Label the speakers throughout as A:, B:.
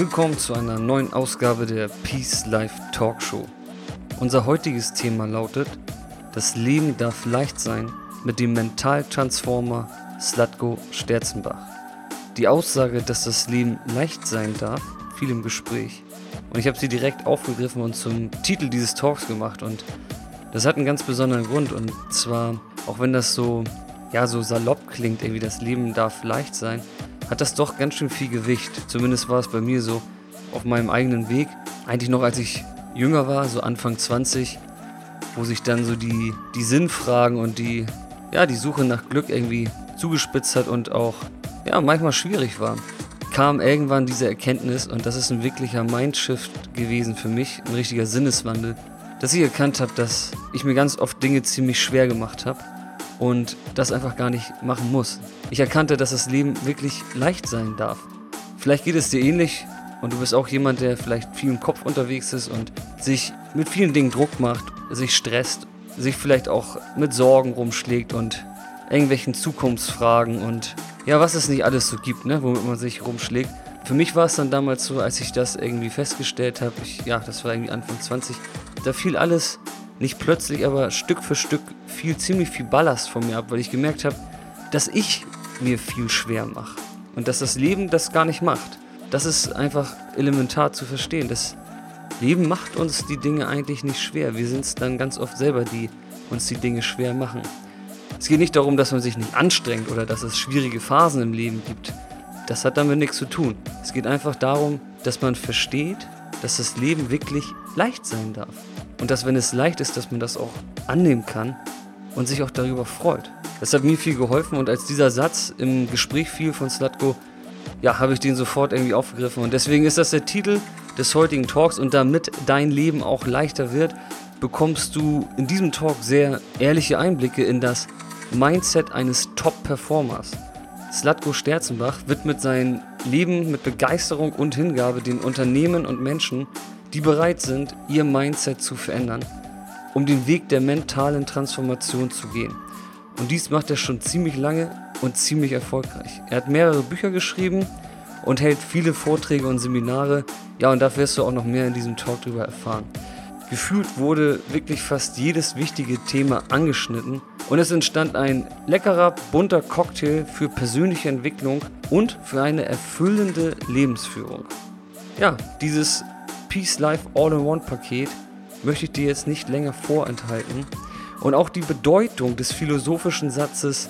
A: Willkommen zu einer neuen Ausgabe der Peace Life Talk Show. Unser heutiges Thema lautet: Das Leben darf leicht sein mit dem Mentaltransformer Slatko Sterzenbach. Die Aussage, dass das Leben leicht sein darf, fiel im Gespräch. Und ich habe sie direkt aufgegriffen und zum Titel dieses Talks gemacht. Und das hat einen ganz besonderen Grund. Und zwar, auch wenn das so, ja, so salopp klingt, irgendwie das Leben darf leicht sein, hat das doch ganz schön viel Gewicht. Zumindest war es bei mir so auf meinem eigenen Weg. Eigentlich noch als ich jünger war, so Anfang 20, wo sich dann so die, die Sinnfragen und die, ja, die Suche nach Glück irgendwie zugespitzt hat und auch ja, manchmal schwierig war, kam irgendwann diese Erkenntnis und das ist ein wirklicher Mindshift gewesen für mich, ein richtiger Sinneswandel, dass ich erkannt habe, dass ich mir ganz oft Dinge ziemlich schwer gemacht habe und das einfach gar nicht machen muss. Ich erkannte, dass das Leben wirklich leicht sein darf. Vielleicht geht es dir ähnlich und du bist auch jemand, der vielleicht viel im Kopf unterwegs ist und sich mit vielen Dingen Druck macht, sich stresst, sich vielleicht auch mit Sorgen rumschlägt und irgendwelchen Zukunftsfragen und ja, was es nicht alles so gibt, ne, womit man sich rumschlägt. Für mich war es dann damals so, als ich das irgendwie festgestellt habe, ja, das war irgendwie Anfang 20, da fiel alles nicht plötzlich, aber Stück für Stück fiel ziemlich viel Ballast von mir ab, weil ich gemerkt habe, dass ich mir viel schwer mache und dass das Leben das gar nicht macht. Das ist einfach elementar zu verstehen. Das Leben macht uns die Dinge eigentlich nicht schwer. Wir sind es dann ganz oft selber, die uns die Dinge schwer machen. Es geht nicht darum, dass man sich nicht anstrengt oder dass es schwierige Phasen im Leben gibt. Das hat damit nichts zu tun. Es geht einfach darum, dass man versteht, dass das Leben wirklich leicht sein darf. Und dass wenn es leicht ist, dass man das auch annehmen kann und sich auch darüber freut. Das hat mir viel geholfen und als dieser Satz im Gespräch fiel von Slatko, ja, habe ich den sofort irgendwie aufgegriffen. Und deswegen ist das der Titel des heutigen Talks und damit dein Leben auch leichter wird, bekommst du in diesem Talk sehr ehrliche Einblicke in das Mindset eines Top-Performers. Slatko Sterzenbach widmet sein Leben mit Begeisterung und Hingabe den Unternehmen und Menschen, die bereit sind, ihr Mindset zu verändern, um den Weg der mentalen Transformation zu gehen. Und dies macht er schon ziemlich lange und ziemlich erfolgreich. Er hat mehrere Bücher geschrieben und hält viele Vorträge und Seminare. Ja, und da wirst du auch noch mehr in diesem Talk drüber erfahren. Gefühlt wurde wirklich fast jedes wichtige Thema angeschnitten und es entstand ein leckerer, bunter Cocktail für persönliche Entwicklung und für eine erfüllende Lebensführung. Ja, dieses Peace Life All-in-One-Paket möchte ich dir jetzt nicht länger vorenthalten. Und auch die Bedeutung des philosophischen Satzes,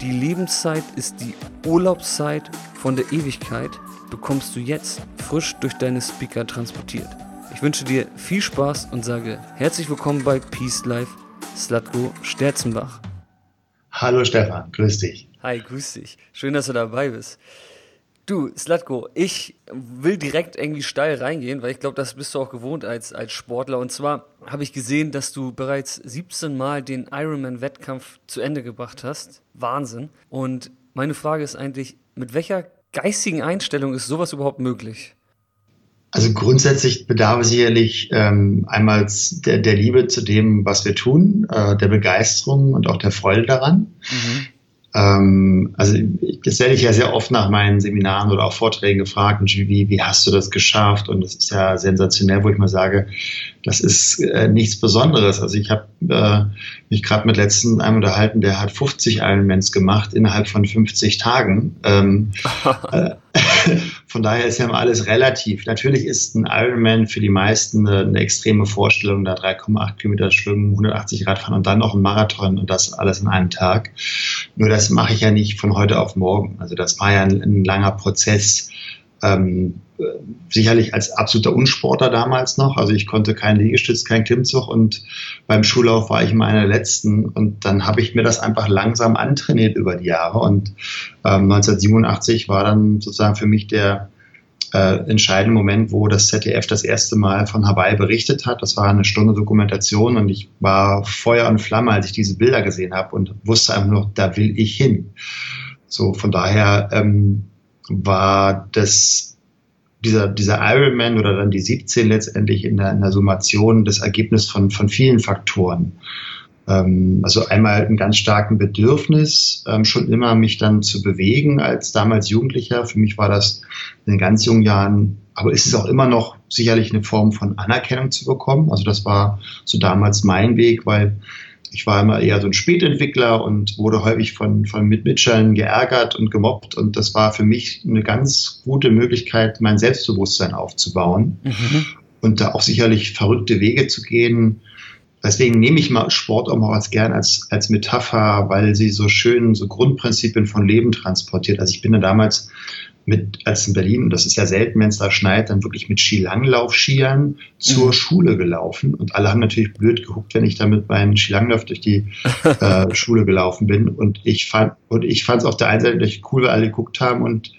A: die Lebenszeit ist die Urlaubszeit von der Ewigkeit, bekommst du jetzt frisch durch deine Speaker transportiert. Ich wünsche dir viel Spaß und sage herzlich willkommen bei Peace Life, Slatko Sterzenbach.
B: Hallo Stefan, grüß dich.
A: Hi, grüß dich. Schön, dass du dabei bist. Du, Slatko, ich will direkt irgendwie steil reingehen, weil ich glaube, das bist du auch gewohnt als, als Sportler. Und zwar habe ich gesehen, dass du bereits 17 Mal den Ironman-Wettkampf zu Ende gebracht hast. Wahnsinn. Und meine Frage ist eigentlich, mit welcher geistigen Einstellung ist sowas überhaupt möglich?
B: Also grundsätzlich bedarf es sicherlich ähm, einmal der, der Liebe zu dem, was wir tun, äh, der Begeisterung und auch der Freude daran. Mhm. Ähm, also das werde ich ja sehr oft nach meinen Seminaren oder auch Vorträgen gefragt, wie, wie hast du das geschafft? Und das ist ja sensationell, wo ich mal sage, das ist äh, nichts Besonderes. Also ich habe äh, mich gerade mit letzten einem unterhalten, der hat 50 Ironmans gemacht innerhalb von 50 Tagen. Ähm, äh, von daher ist ja alles relativ. Natürlich ist ein Ironman für die meisten eine, eine extreme Vorstellung, da 3,8 Kilometer schwimmen, 180 Grad fahren und dann noch ein Marathon und das alles in einem Tag. Nur das mache ich ja nicht von heute auf morgen. Also das war ja ein, ein langer Prozess ähm, sicherlich als absoluter Unsportler damals noch. Also ich konnte keinen Liegestütz, keinen Klimmzug und beim Schullauf war ich immer einer der letzten. Und dann habe ich mir das einfach langsam antrainiert über die Jahre. Und ähm, 1987 war dann sozusagen für mich der äh, entscheidende Moment, wo das ZDF das erste Mal von Hawaii berichtet hat. Das war eine Stunde Dokumentation und ich war Feuer und Flamme, als ich diese Bilder gesehen habe und wusste einfach nur, da will ich hin. So von daher ähm, war das dieser, dieser Ironman oder dann die 17 letztendlich in der, in der Summation das Ergebnis von, von vielen Faktoren. Ähm, also einmal ein ganz starken Bedürfnis, ähm, schon immer mich dann zu bewegen als damals Jugendlicher. Für mich war das in den ganz jungen Jahren, aber ist es auch immer noch sicherlich eine Form von Anerkennung zu bekommen. Also das war so damals mein Weg, weil ich war immer eher so ein Spätentwickler und wurde häufig von, von Mitmitschern geärgert und gemobbt. Und das war für mich eine ganz gute Möglichkeit, mein Selbstbewusstsein aufzubauen mhm. und da auch sicherlich verrückte Wege zu gehen. Deswegen nehme ich mal Sport auch mal als gern als, als Metapher, weil sie so schön so Grundprinzipien von Leben transportiert. Also ich bin da damals mit, als in Berlin, und das ist ja selten, wenn es da schneit, dann wirklich mit Skilanglaufskiern zur mhm. Schule gelaufen. Und alle haben natürlich blöd geguckt, wenn ich da mit meinem Skilanglauf durch die äh, Schule gelaufen bin. Und ich fand, und ich fand es auf der einen Seite echt cool, weil alle geguckt haben und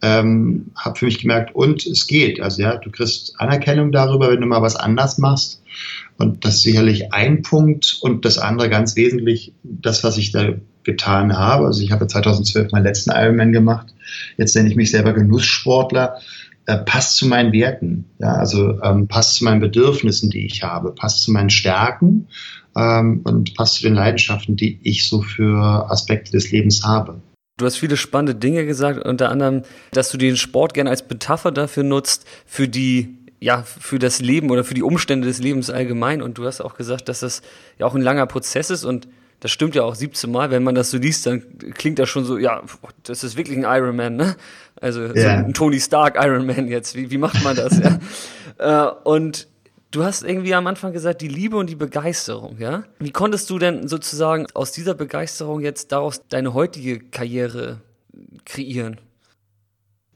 B: ähm, habe für mich gemerkt, und es geht. Also ja, du kriegst Anerkennung darüber, wenn du mal was anders machst. Und das ist sicherlich ein Punkt. Und das andere ganz wesentlich, das, was ich da getan habe. Also ich habe 2012 meinen letzten Ironman gemacht. Jetzt nenne ich mich selber Genusssportler. Äh, passt zu meinen Werten, ja, also ähm, passt zu meinen Bedürfnissen, die ich habe, passt zu meinen Stärken ähm, und passt zu den Leidenschaften, die ich so für Aspekte des Lebens habe.
A: Du hast viele spannende Dinge gesagt, unter anderem, dass du den Sport gerne als Metapher dafür nutzt, für die ja, für das Leben oder für die Umstände des Lebens allgemein. Und du hast auch gesagt, dass das ja auch ein langer Prozess ist und das stimmt ja auch 17 Mal, wenn man das so liest, dann klingt das schon so, ja, das ist wirklich ein Ironman, ne? Also yeah. so ein Tony Stark Ironman jetzt. Wie, wie macht man das, ja? äh, und du hast irgendwie am Anfang gesagt, die Liebe und die Begeisterung, ja? Wie konntest du denn sozusagen aus dieser Begeisterung jetzt daraus deine heutige Karriere kreieren?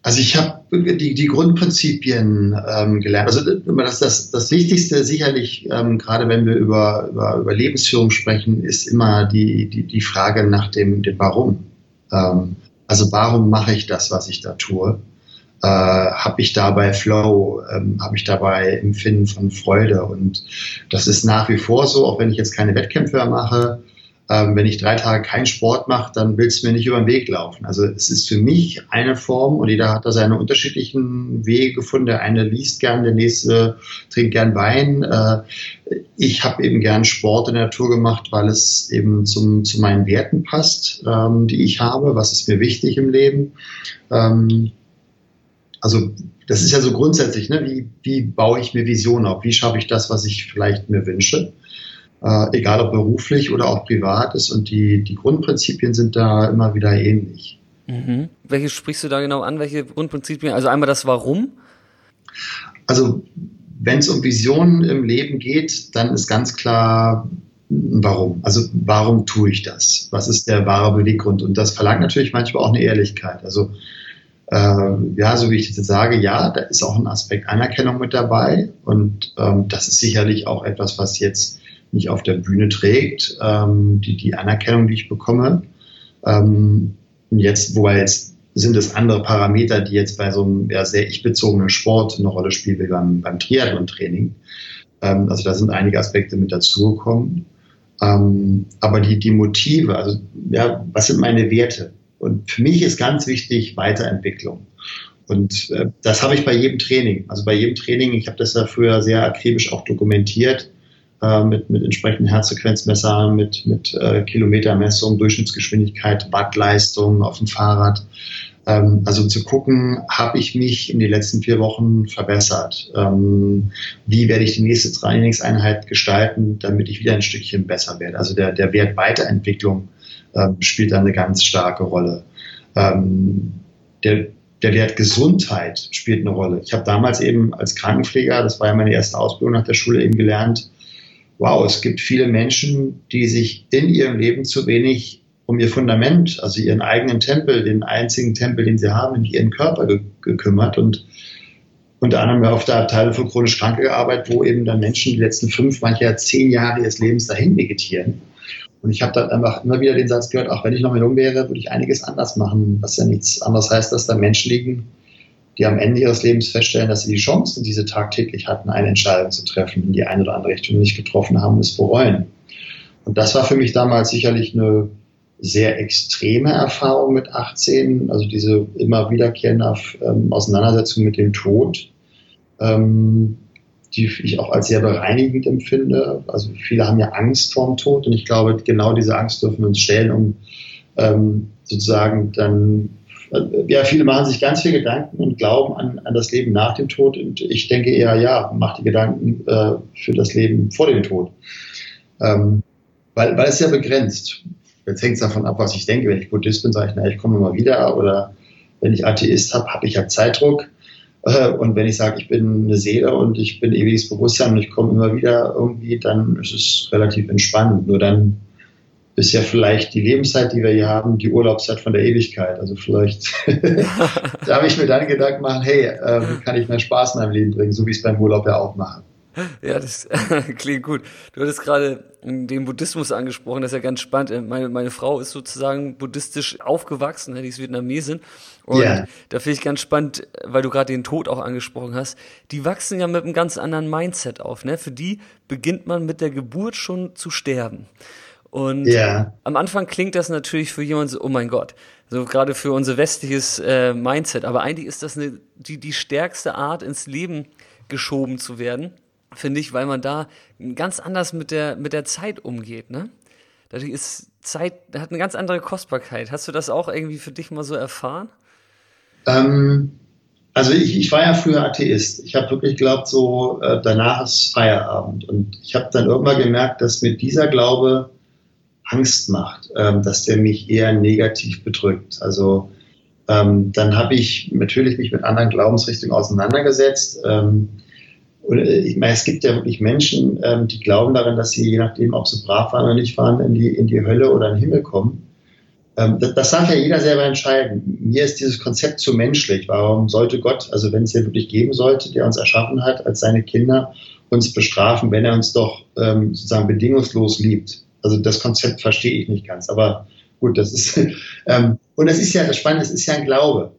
B: Also ich habe die, die Grundprinzipien ähm, gelernt. Also das, das, das Wichtigste sicherlich, ähm, gerade wenn wir über, über, über Lebensführung sprechen, ist immer die, die, die Frage nach dem, dem Warum. Ähm, also warum mache ich das, was ich da tue? Äh, habe ich dabei Flow? Ähm, habe ich dabei Empfinden von Freude? Und das ist nach wie vor so, auch wenn ich jetzt keine Wettkämpfe mehr mache ähm, wenn ich drei Tage keinen Sport mache, dann willst du mir nicht über den Weg laufen. Also es ist für mich eine Form und jeder hat da seine unterschiedlichen Wege gefunden. Der eine liest gern, der nächste trinkt gern Wein. Äh, ich habe eben gern Sport in der Natur gemacht, weil es eben zum, zu meinen Werten passt, ähm, die ich habe. Was ist mir wichtig im Leben? Ähm, also das ist ja so grundsätzlich, ne? wie, wie baue ich mir Visionen auf? Wie schaffe ich das, was ich vielleicht mir wünsche? Äh, egal ob beruflich oder auch privat ist. Und die, die Grundprinzipien sind da immer wieder ähnlich.
A: Mhm. Welche sprichst du da genau an? Welche Grundprinzipien? Also einmal das Warum?
B: Also wenn es um Visionen im Leben geht, dann ist ganz klar, warum. Also warum tue ich das? Was ist der wahre Beweggrund? Und das verlangt natürlich manchmal auch eine Ehrlichkeit. Also äh, ja, so wie ich jetzt sage, ja, da ist auch ein Aspekt Anerkennung mit dabei. Und ähm, das ist sicherlich auch etwas, was jetzt mich auf der Bühne trägt, ähm, die, die Anerkennung, die ich bekomme. Ähm, jetzt, wobei jetzt sind es andere Parameter, die jetzt bei so einem ja, sehr ich-bezogenen Sport eine Rolle spielen, wie beim, beim Triathlon-Training. Ähm, also da sind einige Aspekte mit dazugekommen. Ähm, aber die, die Motive, also ja, was sind meine Werte? Und für mich ist ganz wichtig Weiterentwicklung. Und äh, das habe ich bei jedem Training. Also bei jedem Training, ich habe das ja früher sehr akribisch auch dokumentiert, äh, mit, mit entsprechenden Herzfrequenzmessern, mit, mit äh, Kilometermessung, Durchschnittsgeschwindigkeit, Wattleistung auf dem Fahrrad. Ähm, also zu gucken, habe ich mich in den letzten vier Wochen verbessert? Ähm, wie werde ich die nächste Trainingseinheit gestalten, damit ich wieder ein Stückchen besser werde? Also der, der Wert Weiterentwicklung äh, spielt da eine ganz starke Rolle. Ähm, der, der Wert Gesundheit spielt eine Rolle. Ich habe damals eben als Krankenpfleger, das war ja meine erste Ausbildung nach der Schule eben gelernt, wow, es gibt viele Menschen, die sich in ihrem Leben zu wenig um ihr Fundament, also ihren eigenen Tempel, den einzigen Tempel, den sie haben, in ihren Körper ge gekümmert und unter anderem auf der Abteilung für chronisch Kranke gearbeitet, wo eben dann Menschen die letzten fünf, manchmal zehn Jahre ihres Lebens dahin vegetieren. Und ich habe dann einfach immer wieder den Satz gehört, auch wenn ich noch mal jung wäre, würde ich einiges anders machen, was ja nichts anderes heißt, dass da Menschen liegen, die am Ende ihres Lebens feststellen, dass sie die Chance, die sie tagtäglich hatten, eine Entscheidung zu treffen, in die eine oder andere Richtung nicht getroffen haben, es bereuen. Und das war für mich damals sicherlich eine sehr extreme Erfahrung mit 18, also diese immer wiederkehrende ähm, Auseinandersetzung mit dem Tod, ähm, die ich auch als sehr bereinigend empfinde. Also viele haben ja Angst vorm Tod und ich glaube, genau diese Angst dürfen wir uns stellen, um ähm, sozusagen dann ja, viele machen sich ganz viel Gedanken und glauben an, an das Leben nach dem Tod. Und ich denke eher, ja, mach die Gedanken äh, für das Leben vor dem Tod. Ähm, weil, weil es ja begrenzt. Jetzt hängt es davon ab, was ich denke. Wenn ich Buddhist bin, sage ich, na, ich komme mal wieder. Oder wenn ich Atheist habe, habe ich ja Zeitdruck. Äh, und wenn ich sage, ich bin eine Seele und ich bin ewiges Bewusstsein und ich komme immer wieder irgendwie, dann ist es relativ entspannt. Nur dann ist ja vielleicht die Lebenszeit, die wir hier haben, die Urlaubszeit von der Ewigkeit. Also vielleicht darf ich mir dann Gedanken machen, hey, äh, wie kann ich mehr Spaß in meinem Leben bringen, so wie ich es beim Urlaub ja auch mache.
A: Ja, das klingt gut. Du hattest gerade den Buddhismus angesprochen, das ist ja ganz spannend. Äh, meine, meine Frau ist sozusagen buddhistisch aufgewachsen, ne, die ist Vietnamesin. Und yeah. da finde ich ganz spannend, weil du gerade den Tod auch angesprochen hast. Die wachsen ja mit einem ganz anderen Mindset auf. Ne? Für die beginnt man mit der Geburt schon zu sterben. Und yeah. am Anfang klingt das natürlich für jemanden so, oh mein Gott, so gerade für unser westliches äh, Mindset. Aber eigentlich ist das eine, die, die stärkste Art, ins Leben geschoben zu werden finde ich, weil man da ganz anders mit der, mit der Zeit umgeht, ne? Dadurch ist Zeit, hat eine ganz andere Kostbarkeit. Hast du das auch irgendwie für dich mal so erfahren?
B: Ähm, also ich, ich war ja früher Atheist. Ich habe wirklich geglaubt, so äh, danach ist Feierabend. Und ich habe dann irgendwann gemerkt, dass mir dieser Glaube Angst macht, ähm, dass der mich eher negativ bedrückt. Also ähm, dann habe ich natürlich mich mit anderen Glaubensrichtungen auseinandergesetzt. Ähm, und äh, ich meine, es gibt ja wirklich Menschen, ähm, die glauben daran, dass sie, je nachdem, ob sie brav waren oder nicht waren, in die, in die Hölle oder in den Himmel kommen. Ähm, das, das darf ja jeder selber entscheiden. Mir ist dieses Konzept zu menschlich. Warum sollte Gott, also wenn es ja wirklich geben sollte, der uns erschaffen hat, als seine Kinder, uns bestrafen, wenn er uns doch ähm, sozusagen bedingungslos liebt? Also das Konzept verstehe ich nicht ganz. Aber gut, das ist, ähm, und das ist ja das Spannende, es ist ja ein Glaube.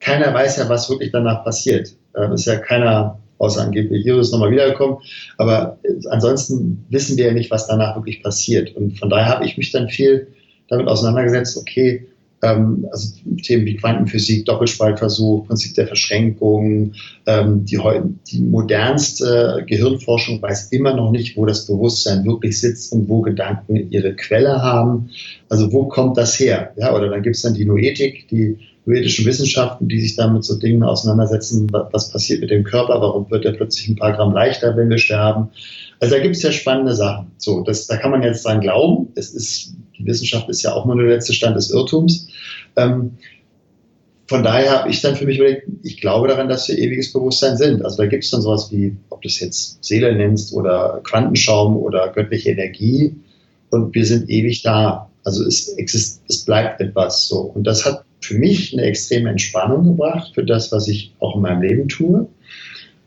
B: Keiner weiß ja, was wirklich danach passiert. Äh, ist ja keiner außer angeblich Jesus nochmal wiedergekommen. Aber ansonsten wissen wir ja nicht, was danach wirklich passiert. Und von daher habe ich mich dann viel damit auseinandergesetzt, okay, ähm, also Themen wie Quantenphysik, Doppelspaltversuch, Prinzip der Verschränkung, ähm, die, die modernste Gehirnforschung weiß immer noch nicht, wo das Bewusstsein wirklich sitzt und wo Gedanken ihre Quelle haben. Also wo kommt das her? Ja, oder dann gibt es dann die Noetik, die noetischen Wissenschaften, die sich dann mit so Dingen auseinandersetzen, was passiert mit dem Körper, warum wird er plötzlich ein paar Gramm leichter, wenn wir sterben. Also da gibt es ja spannende Sachen. So, das, da kann man jetzt dran glauben. Es ist, die Wissenschaft ist ja auch nur der letzte Stand des Irrtums. Ähm, von daher habe ich dann für mich überlegt, ich glaube daran, dass wir ewiges Bewusstsein sind. Also da gibt es dann sowas wie, ob du es jetzt Seele nennst oder Quantenschaum oder göttliche Energie und wir sind ewig da. Also es, exist, es bleibt etwas so. Und das hat für mich eine extreme Entspannung gebracht für das, was ich auch in meinem Leben tue.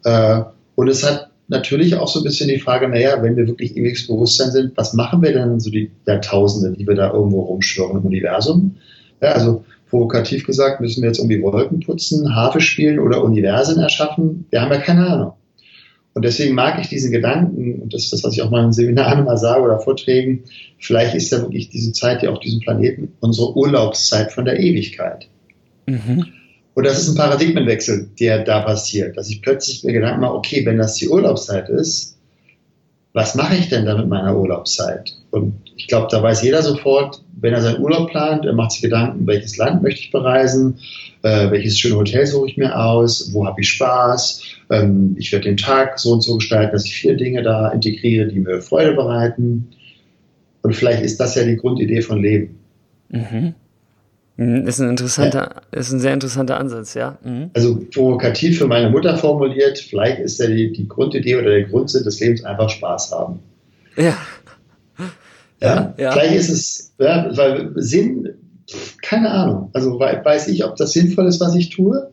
B: Äh, und es hat natürlich auch so ein bisschen die Frage, naja, wenn wir wirklich ewiges Bewusstsein sind, was machen wir denn so die Jahrtausende, die wir da irgendwo rumschwirren im Universum? Ja, also provokativ gesagt, müssen wir jetzt irgendwie Wolken putzen, Harfe spielen oder Universen erschaffen? Wir haben ja keine Ahnung. Und deswegen mag ich diesen Gedanken, und das ist das, was ich auch mal in Seminaren mal sage oder Vorträgen, vielleicht ist ja wirklich diese Zeit hier auf diesem Planeten unsere Urlaubszeit von der Ewigkeit. Mhm. Und das ist ein Paradigmenwechsel, der da passiert, dass ich plötzlich mir Gedanken mache, okay, wenn das die Urlaubszeit ist, was mache ich denn da mit meiner Urlaubszeit? Und ich glaube, da weiß jeder sofort, wenn er seinen Urlaub plant, er macht sich Gedanken, welches Land möchte ich bereisen, äh, welches schöne Hotel suche ich mir aus, wo habe ich Spaß, ähm, ich werde den Tag so und so gestalten, dass ich vier Dinge da integriere, die mir Freude bereiten. Und vielleicht ist das ja die Grundidee von Leben.
A: Mhm. Mhm. Ist ein interessanter, ja. ist ein sehr interessanter Ansatz, ja. Mhm.
B: Also provokativ für meine Mutter formuliert, vielleicht ist ja die, die Grundidee oder der Grundsinn des Lebens einfach Spaß haben.
A: Ja.
B: Ja, ja. Vielleicht ist es, ja, weil Sinn, keine Ahnung. Also weiß ich, ob das sinnvoll ist, was ich tue.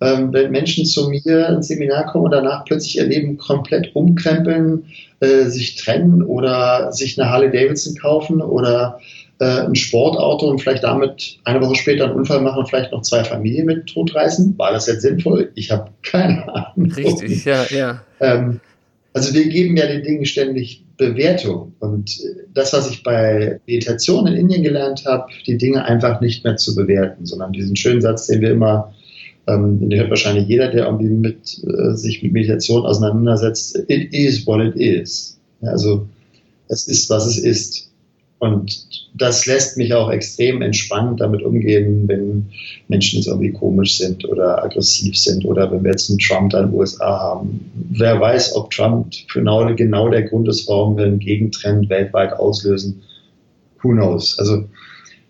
B: Ähm, wenn Menschen zu mir ins Seminar kommen und danach plötzlich ihr Leben komplett umkrempeln, äh, sich trennen oder sich eine Harley Davidson kaufen oder äh, ein Sportauto und vielleicht damit eine Woche später einen Unfall machen und vielleicht noch zwei Familien mit totreißen. War das jetzt sinnvoll? Ich habe keine Ahnung.
A: Richtig, ja, ja.
B: Ähm, also wir geben ja den Dingen ständig Bewertung. Und das, was ich bei Meditation in Indien gelernt habe, die Dinge einfach nicht mehr zu bewerten, sondern diesen schönen Satz, den wir immer, ähm, den hört wahrscheinlich jeder, der irgendwie mit, äh, sich mit Meditation auseinandersetzt, it is what it is. Ja, also es ist, was es ist. Und das lässt mich auch extrem entspannt damit umgehen, wenn Menschen jetzt irgendwie komisch sind oder aggressiv sind oder wenn wir jetzt einen Trump da in den USA haben. Wer weiß, ob Trump genau, genau der Grund ist, warum wir einen Gegentrend weltweit auslösen. Who knows? Also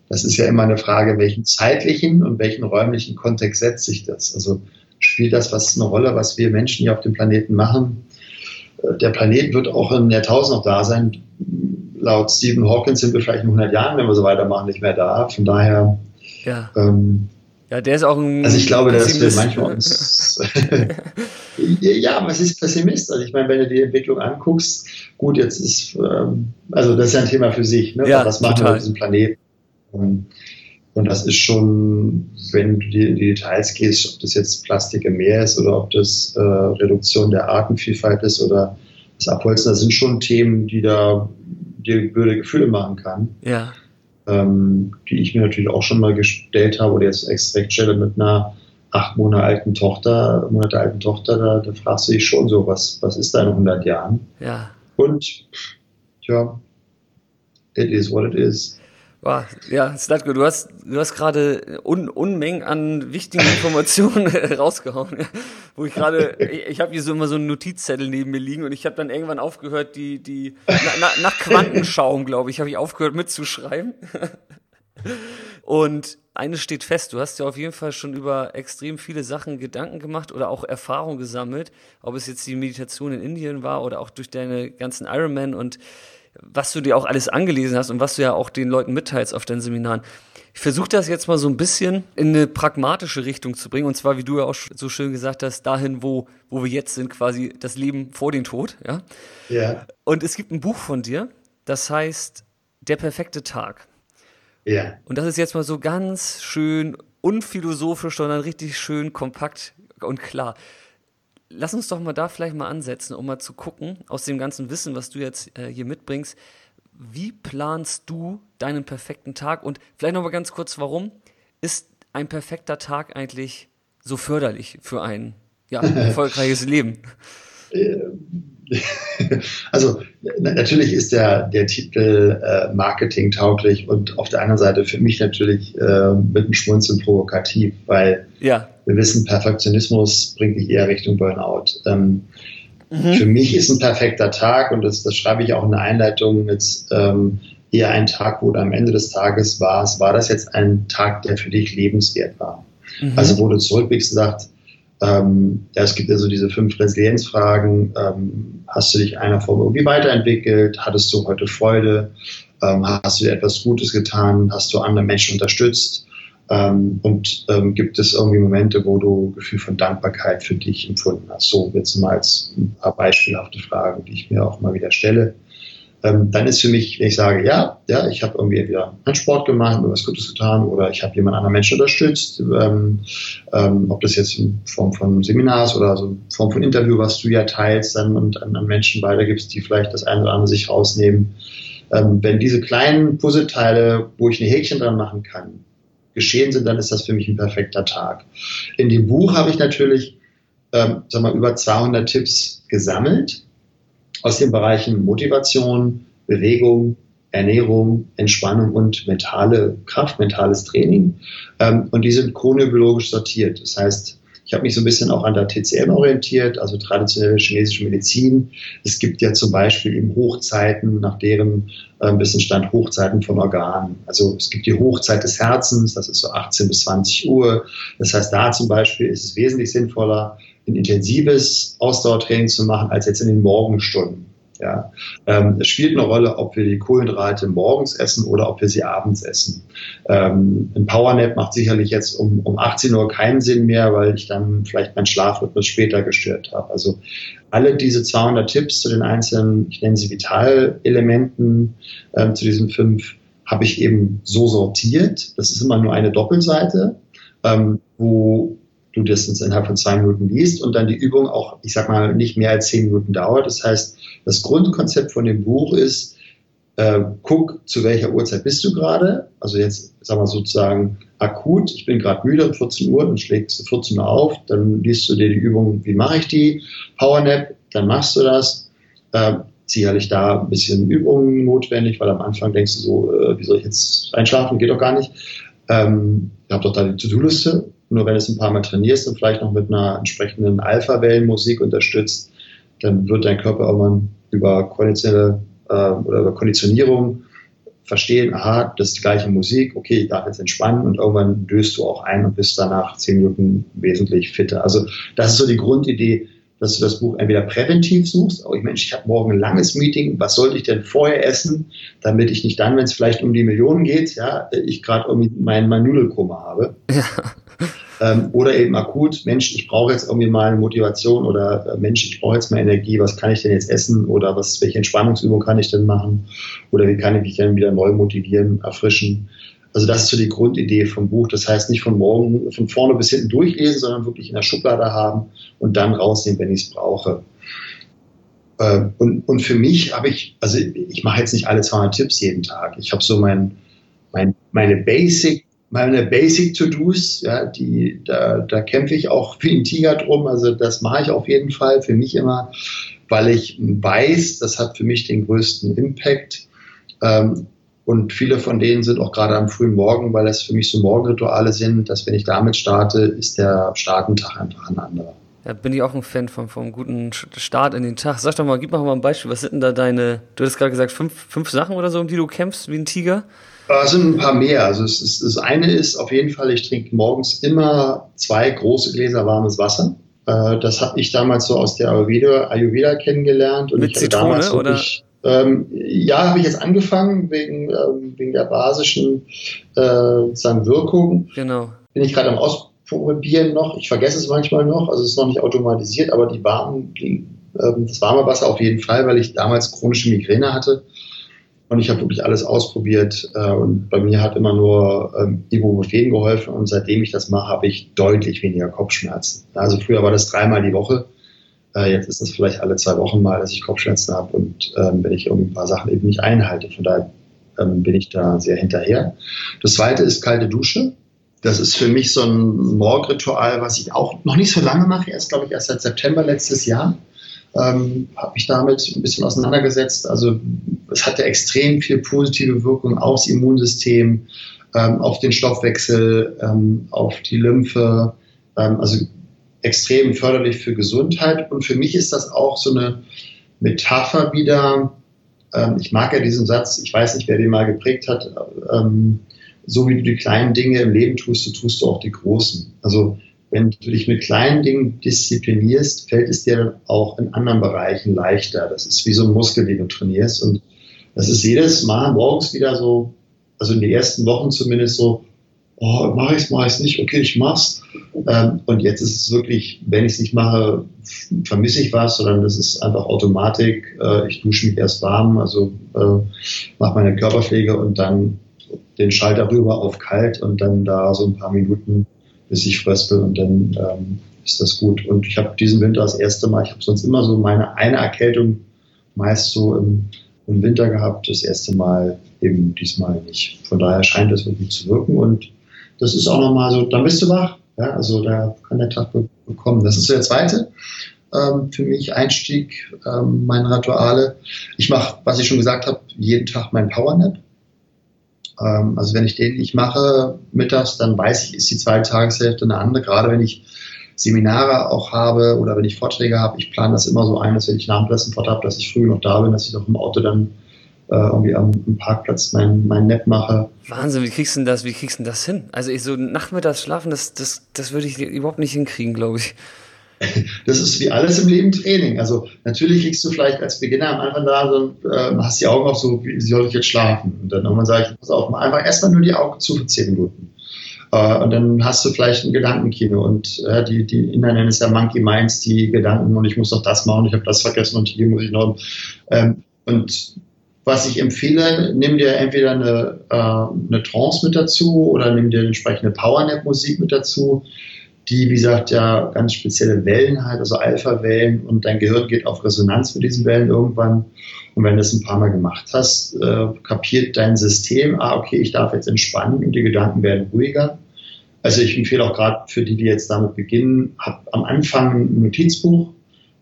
B: das ist ja immer eine Frage, welchen zeitlichen und welchen räumlichen Kontext setzt sich das? Also spielt das was eine Rolle, was wir Menschen hier auf dem Planeten machen? Der Planet wird auch in Jahrtausend noch da sein laut Stephen Hawkins sind wir vielleicht in 100 Jahren, wenn wir so weitermachen, nicht mehr da. Von daher.
A: Ja. Ähm, ja, der ist auch ein.
B: Also ich glaube, dass wir manchmal uns. ja, aber es ist Pessimist. Also ich meine, wenn du die Entwicklung anguckst, gut, jetzt ist, ähm, also das ist ja ein Thema für sich. Ne?
A: Ja,
B: Was machen total. wir auf diesem Planeten? Und, und das ist schon, wenn du in die Details gehst, ob das jetzt Plastik im Meer ist oder ob das äh, Reduktion der Artenvielfalt ist oder das Abholzen, das sind schon Themen, die da dir würde Gefühle machen kann.
A: Ja.
B: Ähm, die ich mir natürlich auch schon mal gestellt habe oder jetzt extra stelle mit einer acht Monate alten Tochter, Monate alten Tochter, da, da fragst du dich schon so, was, was ist da in 100 Jahren?
A: Ja.
B: Und, ja, it is what it is.
A: Boah, ja, Slatko, du hast, du hast gerade Un Unmengen an wichtigen Informationen rausgehauen, wo ich gerade, ich, ich habe hier so immer so einen Notizzettel neben mir liegen und ich habe dann irgendwann aufgehört, die, die, na, na, nach Quantenschaum, glaube ich, habe ich aufgehört mitzuschreiben. Und eines steht fest, du hast ja auf jeden Fall schon über extrem viele Sachen Gedanken gemacht oder auch Erfahrung gesammelt, ob es jetzt die Meditation in Indien war oder auch durch deine ganzen Ironman und was du dir auch alles angelesen hast und was du ja auch den Leuten mitteilst auf deinen Seminaren. Ich versuche das jetzt mal so ein bisschen in eine pragmatische Richtung zu bringen. Und zwar, wie du ja auch so schön gesagt hast, dahin, wo, wo wir jetzt sind, quasi das Leben vor dem Tod. Ja?
B: ja.
A: Und es gibt ein Buch von dir, das heißt Der perfekte Tag.
B: Ja.
A: Und das ist jetzt mal so ganz schön unphilosophisch, sondern richtig schön kompakt und klar lass uns doch mal da vielleicht mal ansetzen, um mal zu gucken, aus dem ganzen Wissen, was du jetzt äh, hier mitbringst, wie planst du deinen perfekten Tag? Und vielleicht noch mal ganz kurz, warum ist ein perfekter Tag eigentlich so förderlich für ein ja, erfolgreiches Leben?
B: Also natürlich ist der, der Titel äh, Marketing tauglich und auf der anderen Seite für mich natürlich äh, mit einem Schmunzeln provokativ, weil
A: ja.
B: wir wissen, Perfektionismus bringt dich eher Richtung Burnout. Ähm, mhm. Für mich ist ein perfekter Tag, und das, das schreibe ich auch in der Einleitung, jetzt ähm, eher ein Tag, wo du am Ende des Tages warst, war das jetzt ein Tag, der für dich lebenswert war. Mhm. Also wo du zurückblickst und sagst, ähm, ja, es gibt ja so diese fünf Resilienzfragen. Ähm, hast du dich einer Form irgendwie weiterentwickelt? Hattest du heute Freude? Ähm, hast du dir etwas Gutes getan? Hast du andere Menschen unterstützt? Ähm, und ähm, gibt es irgendwie Momente, wo du Gefühl von Dankbarkeit für dich empfunden hast? So jetzt mal als ein paar beispielhafte Fragen, die ich mir auch mal wieder stelle ähm, dann ist für mich, wenn ich sage, ja, ja, ich habe irgendwie wieder einen Sport gemacht, mir was Gutes getan oder ich habe jemand anderen Menschen unterstützt, ähm, ähm, ob das jetzt in Form von Seminars oder so in Form von Interview, was du ja teilst dann und an, an Menschen weitergibst, die vielleicht das eine oder andere sich rausnehmen. Ähm, wenn diese kleinen Puzzleteile, wo ich ein Häkchen dran machen kann, geschehen sind, dann ist das für mich ein perfekter Tag. In dem Buch habe ich natürlich, ähm, sag mal, über 200 Tipps gesammelt aus den Bereichen Motivation, Bewegung, Ernährung, Entspannung und mentale Kraft, mentales Training. Ähm, und die sind chronobiologisch sortiert. Das heißt, ich habe mich so ein bisschen auch an der TCM orientiert, also traditionelle chinesische Medizin. Es gibt ja zum Beispiel eben Hochzeiten, nach deren äh, Wissensstand Hochzeiten von Organen. Also es gibt die Hochzeit des Herzens, das ist so 18 bis 20 Uhr. Das heißt, da zum Beispiel ist es wesentlich sinnvoller, ein intensives Ausdauertraining zu machen, als jetzt in den Morgenstunden. Ja. Ähm, es spielt eine Rolle, ob wir die Kohlenhydrate morgens essen oder ob wir sie abends essen. Ähm, ein Powernap macht sicherlich jetzt um, um 18 Uhr keinen Sinn mehr, weil ich dann vielleicht meinen Schlafrhythmus später gestört habe. Also alle diese 200 Tipps zu den einzelnen, ich nenne sie Vitalelementen, ähm, zu diesen fünf, habe ich eben so sortiert. Das ist immer nur eine Doppelseite, ähm, wo du das innerhalb von zwei Minuten liest und dann die Übung auch, ich sag mal, nicht mehr als zehn Minuten dauert. Das heißt, das Grundkonzept von dem Buch ist, äh, guck, zu welcher Uhrzeit bist du gerade. Also jetzt, sag mal sozusagen akut, ich bin gerade müde um 14 Uhr, dann schlägst du 14 Uhr auf, dann liest du dir die Übung, wie mache ich die, Powernap, dann machst du das. Äh, sicherlich da ein bisschen Übungen notwendig, weil am Anfang denkst du so, äh, wie soll ich jetzt einschlafen, geht doch gar nicht. Ähm, ihr habt doch da die To-Do-Liste, nur wenn du es ein paar Mal trainierst und vielleicht noch mit einer entsprechenden Alpha-Wellenmusik unterstützt, dann wird dein Körper irgendwann über konditionelle äh, oder über Konditionierung verstehen, aha, das ist die gleiche Musik, okay, ich darf jetzt entspannen und irgendwann döst du auch ein und bist danach zehn Minuten wesentlich fitter. Also das ist so die Grundidee, dass du das Buch entweder präventiv suchst, oh, ich Mensch, ich habe morgen ein langes Meeting, was sollte ich denn vorher essen, damit ich nicht dann, wenn es vielleicht um die Millionen geht, ja, ich gerade irgendwie mein, mein Nudelkoma habe. Ja. Ähm, oder eben akut, Mensch, ich brauche jetzt irgendwie mal eine Motivation oder äh, Mensch, ich brauche jetzt mal Energie, was kann ich denn jetzt essen oder was, welche Entspannungsübung kann ich denn machen oder wie kann ich mich dann wieder neu motivieren, erfrischen. Also das ist so die Grundidee vom Buch. Das heißt nicht von morgen, von vorne bis hinten durchlesen, sondern wirklich in der Schublade haben und dann rausnehmen, wenn ich es brauche. Ähm, und, und für mich habe ich, also ich mache jetzt nicht alle 200 Tipps jeden Tag. Ich habe so mein, mein, meine Basic meine Basic To-Dos, ja, die, da, da kämpfe ich auch wie ein Tiger drum. Also das mache ich auf jeden Fall für mich immer, weil ich weiß, das hat für mich den größten Impact. Ähm, und viele von denen sind auch gerade am frühen Morgen, weil das für mich so Morgenrituale sind, dass wenn ich damit starte, ist der Startentag einfach ein anderer.
A: Ja, bin ich auch ein Fan vom, vom guten Start in den Tag. Sag doch mal, gib mal ein Beispiel. Was sind denn da deine, du hast gerade gesagt, fünf, fünf Sachen oder so, um die du kämpfst wie ein Tiger?
B: Es sind ein paar mehr. Also es ist, das eine ist auf jeden Fall, ich trinke morgens immer zwei große Gläser warmes Wasser. Äh, das habe ich damals so aus der Ayurveda, Ayurveda kennengelernt. Und
A: Mit
B: ich
A: Zitrone, damals
B: wirklich, ähm, ja, habe ich jetzt angefangen wegen, ähm, wegen der basischen äh, Wirkung.
A: Genau.
B: Bin ich gerade am Ausprobieren noch. Ich vergesse es manchmal noch. Also es ist noch nicht automatisiert, aber die warmen, die, äh, das warme Wasser auf jeden Fall, weil ich damals chronische Migräne hatte und ich habe wirklich alles ausprobiert äh, und bei mir hat immer nur ähm, Ibuprofen geholfen und seitdem ich das mache, habe ich deutlich weniger Kopfschmerzen. Also früher war das dreimal die Woche, äh, jetzt ist das vielleicht alle zwei Wochen mal, dass ich Kopfschmerzen habe und ähm, wenn ich irgendwie ein paar Sachen eben nicht einhalte. Von daher ähm, bin ich da sehr hinterher. Das zweite ist kalte Dusche. Das ist für mich so ein Morgenritual, was ich auch noch nicht so lange mache, erst glaube ich erst seit September letztes Jahr ähm, habe mich damit ein bisschen auseinandergesetzt. Also es hat ja extrem viel positive Wirkung aufs Immunsystem, ähm, auf den Stoffwechsel, ähm, auf die Lymphe, ähm, also extrem förderlich für Gesundheit. Und für mich ist das auch so eine Metapher wieder. Ähm, ich mag ja diesen Satz, ich weiß nicht, wer den mal geprägt hat. Ähm, so wie du die kleinen Dinge im Leben tust, so tust du auch die großen. Also wenn du dich mit kleinen Dingen disziplinierst, fällt es dir auch in anderen Bereichen leichter. Das ist wie so ein Muskel, den du trainierst. Und das ist jedes Mal morgens wieder so, also in den ersten Wochen zumindest so, oh, mach ich's, mach ich's nicht, okay, ich mach's. Ähm, und jetzt ist es wirklich, wenn ich es nicht mache, vermisse ich was, sondern das ist einfach Automatik. Äh, ich dusche mich erst warm, also äh, mache meine Körperpflege und dann den Schalter rüber auf kalt und dann da so ein paar Minuten bis ich fröstel und dann ähm, ist das gut. Und ich habe diesen Winter das erste Mal, ich habe sonst immer so meine eine Erkältung meist so im, im Winter gehabt, das erste Mal eben diesmal nicht. Von daher scheint es wirklich zu wirken und das ist auch nochmal so, dann bist du wach. Ja, also da kann der Tag bekommen. Das ist so der zweite ähm, für mich Einstieg, ähm, meine Rituale. Ich mache, was ich schon gesagt habe, jeden Tag mein Powernap. Ähm, also wenn ich den nicht mache mittags, dann weiß ich, ist die zweite Tageshälfte eine andere. Gerade wenn ich Seminare auch habe oder wenn ich Vorträge habe, ich plane das immer so ein, dass wenn ich nach dem Klassenfahrt habe, dass ich früh noch da bin, dass ich noch im Auto dann äh, irgendwie am, am Parkplatz mein, mein Nap mache.
A: Wahnsinn, wie kriegst du denn das, wie kriegst du das hin? Also ich so nachmittags schlafen, das, das, das würde ich überhaupt nicht hinkriegen, glaube ich.
B: Das ist wie alles im Leben Training. Also natürlich liegst du vielleicht als Beginner am Anfang da und äh, hast die Augen auf so, wie soll ich jetzt schlafen? Und dann irgendwann sage ich, pass auf, einfach erstmal nur die Augen zu für zehn Minuten. Äh, und dann hast du vielleicht ein Gedankenkino und äh, die, die Inder nennen es ja Monkey Minds, die Gedanken und ich muss doch das machen, ich habe das vergessen und hier muss ich noch. Ähm, und was ich empfehle, nimm dir entweder eine, äh, eine Trance mit dazu oder nimm dir entsprechende Powernap-Musik mit dazu die, wie gesagt, ja ganz spezielle Wellen hat, also Alpha-Wellen und dein Gehirn geht auf Resonanz mit diesen Wellen irgendwann. Und wenn du das ein paar Mal gemacht hast, äh, kapiert dein System, ah, okay, ich darf jetzt entspannen und die Gedanken werden ruhiger. Also ich empfehle auch gerade für die, die jetzt damit beginnen, hab am Anfang ein Notizbuch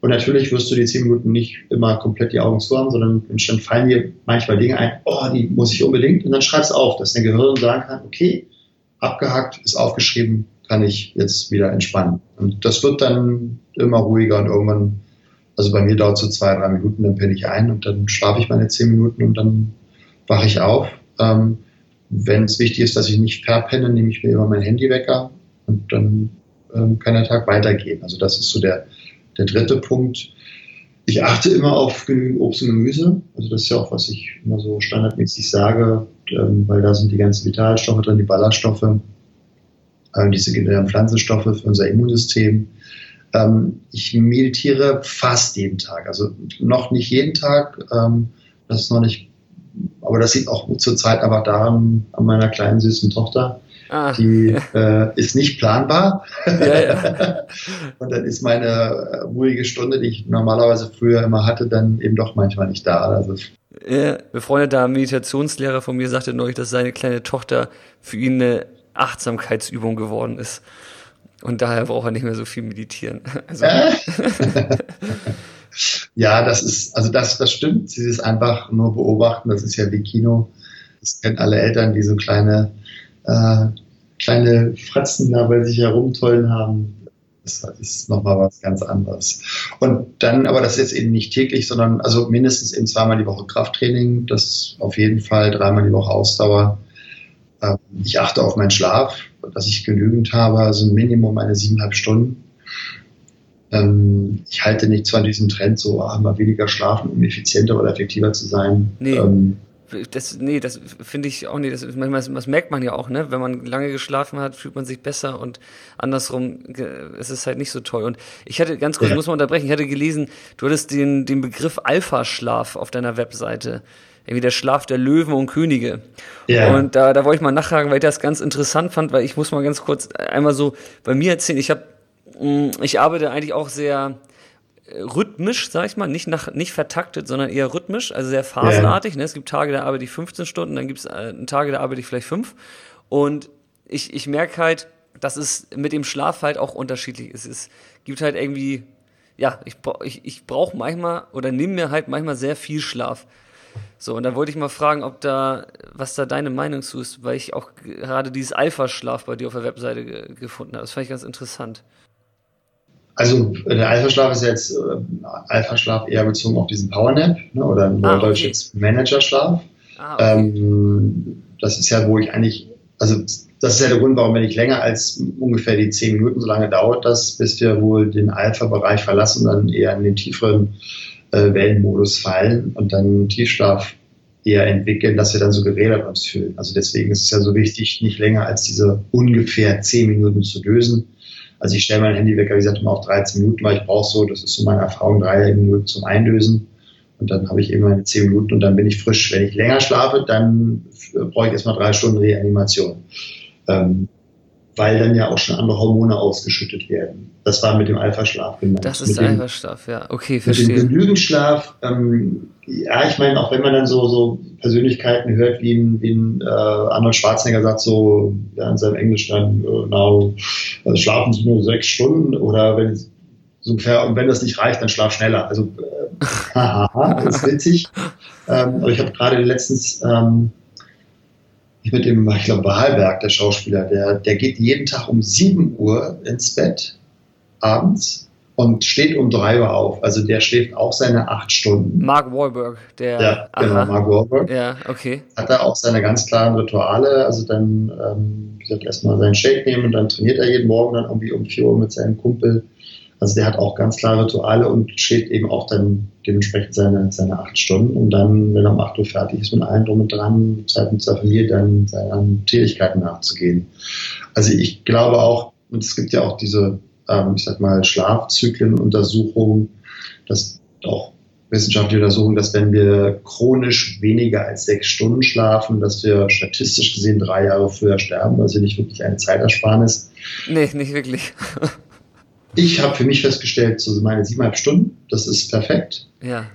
B: und natürlich wirst du die zehn Minuten nicht immer komplett die Augen zu haben, sondern dann fallen dir manchmal Dinge ein, oh, die muss ich unbedingt und dann schreibst auf, dass dein Gehirn sagen kann, okay, abgehakt, ist aufgeschrieben, kann ich jetzt wieder entspannen. Und das wird dann immer ruhiger und irgendwann, also bei mir dauert es so zwei, drei Minuten, dann penne ich ein und dann schlafe ich meine zehn Minuten und dann wache ich auf. Ähm, wenn es wichtig ist, dass ich nicht verpenne, nehme ich mir immer mein Handywecker und dann ähm, kann der Tag weitergehen. Also das ist so der, der dritte Punkt. Ich achte immer auf genügend Obst und Gemüse. Also das ist ja auch, was ich immer so standardmäßig sage, ähm, weil da sind die ganzen Vitalstoffe drin, die Ballaststoffe diese generellen Pflanzenstoffe für unser Immunsystem. Ähm, ich meditiere fast jeden Tag, also noch nicht jeden Tag, ähm, das ist noch nicht, aber das liegt auch zur Zeit aber daran an meiner kleinen süßen Tochter. Ah. Die äh, ist nicht planbar. Ja, ja. und dann ist meine äh, ruhige Stunde, die ich normalerweise früher immer hatte, dann eben doch manchmal nicht da. Also
A: ja, befreundeter Meditationslehrer von mir sagte neulich, dass seine kleine Tochter für ihn eine Achtsamkeitsübung geworden ist. Und daher braucht er nicht mehr so viel meditieren. Also.
B: ja, das ist, also das, das stimmt. Sie ist einfach nur beobachten. Das ist ja wie Kino. Das kennen alle Eltern, die so kleine, äh, kleine Fratzen da bei sich herumtollen haben. Das ist nochmal was ganz anderes. Und dann, aber das ist jetzt eben nicht täglich, sondern also mindestens eben zweimal die Woche Krafttraining. Das auf jeden Fall dreimal die Woche Ausdauer ich achte auf meinen Schlaf, dass ich genügend habe, also ein Minimum eine siebeneinhalb Stunden. Ähm, ich halte nicht zwar diesen Trend, so ah, mal weniger schlafen, um effizienter oder effektiver zu sein.
A: Nee. Ähm, das, nee, das finde ich auch nicht. Das, manchmal, das merkt man ja auch, ne? Wenn man lange geschlafen hat, fühlt man sich besser und andersrum ist es halt nicht so toll. Und ich hatte, ganz kurz, ja. muss man unterbrechen, ich hatte gelesen, du hattest den, den Begriff Alpha-Schlaf auf deiner Webseite irgendwie der Schlaf der Löwen und Könige. Ja. Und da, da wollte ich mal nachfragen, weil ich das ganz interessant fand, weil ich muss mal ganz kurz einmal so bei mir erzählen. Ich habe, mm, ich arbeite eigentlich auch sehr äh, rhythmisch, sag ich mal, nicht nach, nicht vertaktet, sondern eher rhythmisch, also sehr phasenartig. Ja. Ne? Es gibt Tage, da arbeite ich 15 Stunden, dann gibt es äh, Tage, da arbeite ich vielleicht fünf. Und ich, ich merke halt, dass es mit dem Schlaf halt auch unterschiedlich ist. Es gibt halt irgendwie, ja, ich, ich, ich brauche manchmal oder nehme mir halt manchmal sehr viel Schlaf. So, und da wollte ich mal fragen, ob da, was da deine Meinung zu ist, weil ich auch gerade dieses Alpha-Schlaf bei dir auf der Webseite ge gefunden habe. Das fand ich ganz interessant.
B: Also der Alpha-Schlaf ist jetzt äh, Alpha-Schlaf eher bezogen auf diesen Power-Nap ne, oder neudeutsch ah, okay. jetzt Manager-Schlaf. Ah, okay. ähm, das ist ja, wo ich eigentlich, also das ist ja der Grund, warum wenn ich länger als ungefähr die zehn Minuten, so lange dauert das, bis wir wohl den Alpha-Bereich verlassen und dann eher in den tieferen äh, Wellenmodus fallen und dann Tiefschlaf eher entwickeln, dass wir dann so gerädert uns fühlen. Also deswegen ist es ja so wichtig, nicht länger als diese ungefähr zehn Minuten zu lösen. Also ich stelle mein Handywecker, wie gesagt, immer auf 13 Minuten, weil ich brauche so, das ist so meine Erfahrung, drei Minuten zum Einlösen. Und dann habe ich eben meine zehn Minuten und dann bin ich frisch. Wenn ich länger schlafe, dann brauche ich erstmal drei Stunden Reanimation. Ähm, weil dann ja auch schon andere Hormone ausgeschüttet werden. Das war mit dem Alpha-Schlaf
A: gemeint. Das ist der Alpha-Schlaf, ja. Okay, verstehe.
B: Mit dem Genügend ähm, ja, ich meine, auch wenn man dann so, so Persönlichkeiten hört, wie ein, wie ein äh, Arnold Schwarzenegger sagt, so ja, in seinem Englisch dann, äh, now, also schlafen Sie nur sechs Stunden oder wenn so ungefähr, und wenn das nicht reicht, dann schlaf schneller. Also, äh, haha, das ist witzig. Ähm, aber ich habe gerade letztens ähm, mit dem, ich glaube, Wahlberg, der Schauspieler, der, der geht jeden Tag um 7 Uhr ins Bett abends und steht um 3 Uhr auf. Also der schläft auch seine 8 Stunden.
A: Mark Wahlberg, der.
B: Ja, genau, Mark Wahlberg.
A: Ja, okay.
B: Hat er auch seine ganz klaren Rituale. Also dann, ähm, wie gesagt, erstmal seinen Shake nehmen und dann trainiert er jeden Morgen dann irgendwie um 4 Uhr mit seinem Kumpel. Also der hat auch ganz klare Rituale und schläft eben auch dann dementsprechend seine, seine acht Stunden und dann, wenn er um acht Uhr fertig ist mit allen drum und dran, Zeit mit seiner Familie, dann seinen Tätigkeiten nachzugehen. Also ich glaube auch, und es gibt ja auch diese, ähm, ich sag mal, Schlafzyklenuntersuchungen, dass auch wissenschaftliche Untersuchungen, dass wenn wir chronisch weniger als sechs Stunden schlafen, dass wir statistisch gesehen drei Jahre früher sterben, also nicht wirklich eine Zeitersparnis.
A: Nee, nicht wirklich.
B: ich habe für mich festgestellt, so meine siebeneinhalb Stunden, das ist perfekt.
A: Ja.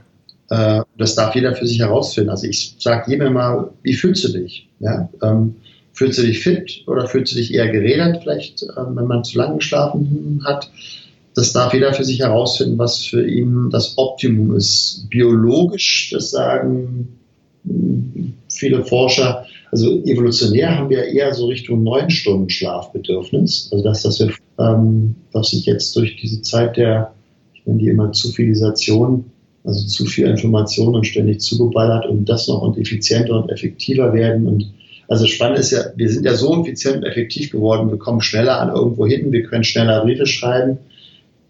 B: Äh, das darf jeder für sich herausfinden. Also ich sage jedem immer, wie fühlst du dich? Ja? Ähm, fühlst du dich fit oder fühlst du dich eher gerädert, vielleicht, äh, wenn man zu lange geschlafen hat? das darf jeder für sich herausfinden, was für ihn das Optimum ist. Biologisch, das sagen viele Forscher, also evolutionär haben wir eher so Richtung neun Stunden Schlafbedürfnis. Also das, dass wir, ähm, was sich jetzt durch diese Zeit der, ich nenne die immer Zivilisation, also zu viel Information und ständig zugeballert und das noch und effizienter und effektiver werden und also spannend ist ja, wir sind ja so effizient und effektiv geworden, wir kommen schneller an irgendwo hin, wir können schneller Briefe schreiben,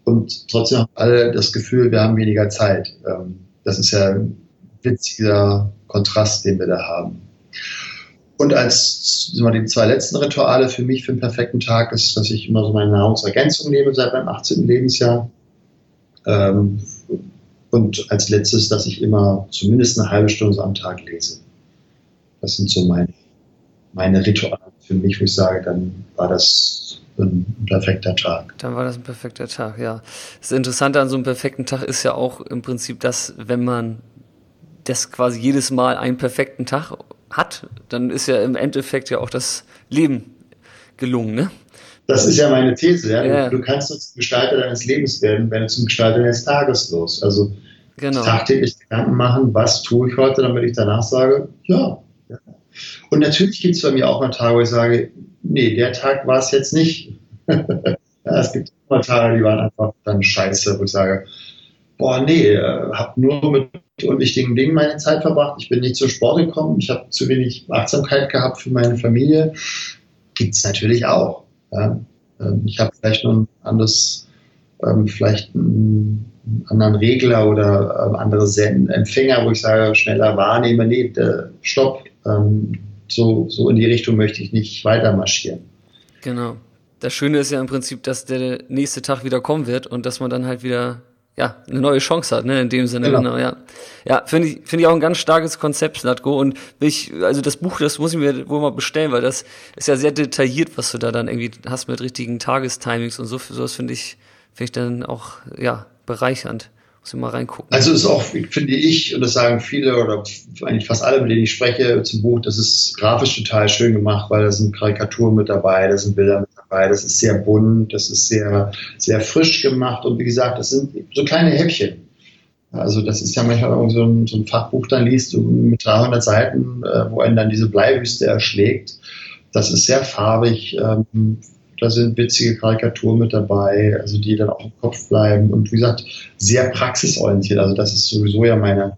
B: und trotzdem haben alle das Gefühl, wir haben weniger Zeit. Ähm, das ist ja ein witziger Kontrast, den wir da haben. Und als die zwei letzten Rituale für mich für einen perfekten Tag ist, dass ich immer so meine Nahrungsergänzung nehme seit meinem 18. Lebensjahr. Ähm, und als letztes, dass ich immer zumindest eine halbe Stunde am Tag lese. Das sind so meine, meine Rituale für mich, wo ich sage, dann war das ein perfekter Tag.
A: Dann war das ein perfekter Tag, ja. Das Interessante an so einem perfekten Tag ist ja auch im Prinzip das, wenn man das quasi jedes Mal einen perfekten Tag hat, dann ist ja im Endeffekt ja auch das Leben gelungen, ne?
B: Das ist ja meine These, ja. ja. Du, kannst nur zum Gestalter deines Lebens werden, wenn du zum Gestalter deines Tages wirst. Also genau. tagtäglich Gedanken machen, was tue ich heute, damit ich danach sage, ja. ja. Und natürlich gibt es bei mir auch mal Tage, wo ich sage, nee, der Tag war es jetzt nicht. ja, es gibt immer Tage, die waren einfach dann scheiße, wo ich sage, boah, nee, äh, habe nur mit unwichtigen Dingen meine Zeit verbracht. Ich bin nicht zum Sport gekommen. Ich habe zu wenig Achtsamkeit gehabt für meine Familie. Gibt es natürlich auch. Ja. Ähm, ich habe vielleicht nur ein anderes, ähm, vielleicht einen anderen Regler oder ähm, andere Empfänger, wo ich sage, schneller wahrnehme, nee, stopp. So, so in die Richtung möchte ich nicht weiter marschieren.
A: Genau. Das Schöne ist ja im Prinzip, dass der nächste Tag wieder kommen wird und dass man dann halt wieder ja, eine neue Chance hat, ne, in dem Sinne, genau, genau ja. Ja, finde ich, finde ich auch ein ganz starkes Konzept, Slatko, und ich, also das Buch, das muss ich mir wohl mal bestellen, weil das ist ja sehr detailliert, was du da dann irgendwie hast mit richtigen Tagestimings und so, sowas finde ich, finde ich dann auch, ja, bereichernd. Muss ich mal reingucken.
B: Also ist auch, finde ich, und das sagen viele oder eigentlich fast alle, mit denen ich spreche zum Buch, das ist grafisch total schön gemacht, weil da sind Karikaturen mit dabei, da sind Bilder mit dabei, das ist sehr bunt, das ist sehr, sehr frisch gemacht und wie gesagt, das sind so kleine Häppchen. Also das ist ja manchmal so ein, so ein Fachbuch dann liest, mit 300 Seiten, äh, wo einen dann diese Bleiwüste erschlägt. Das ist sehr farbig, ähm, da sind witzige Karikaturen mit dabei, also die dann auch im Kopf bleiben. Und wie gesagt, sehr praxisorientiert. Also das ist sowieso ja meine,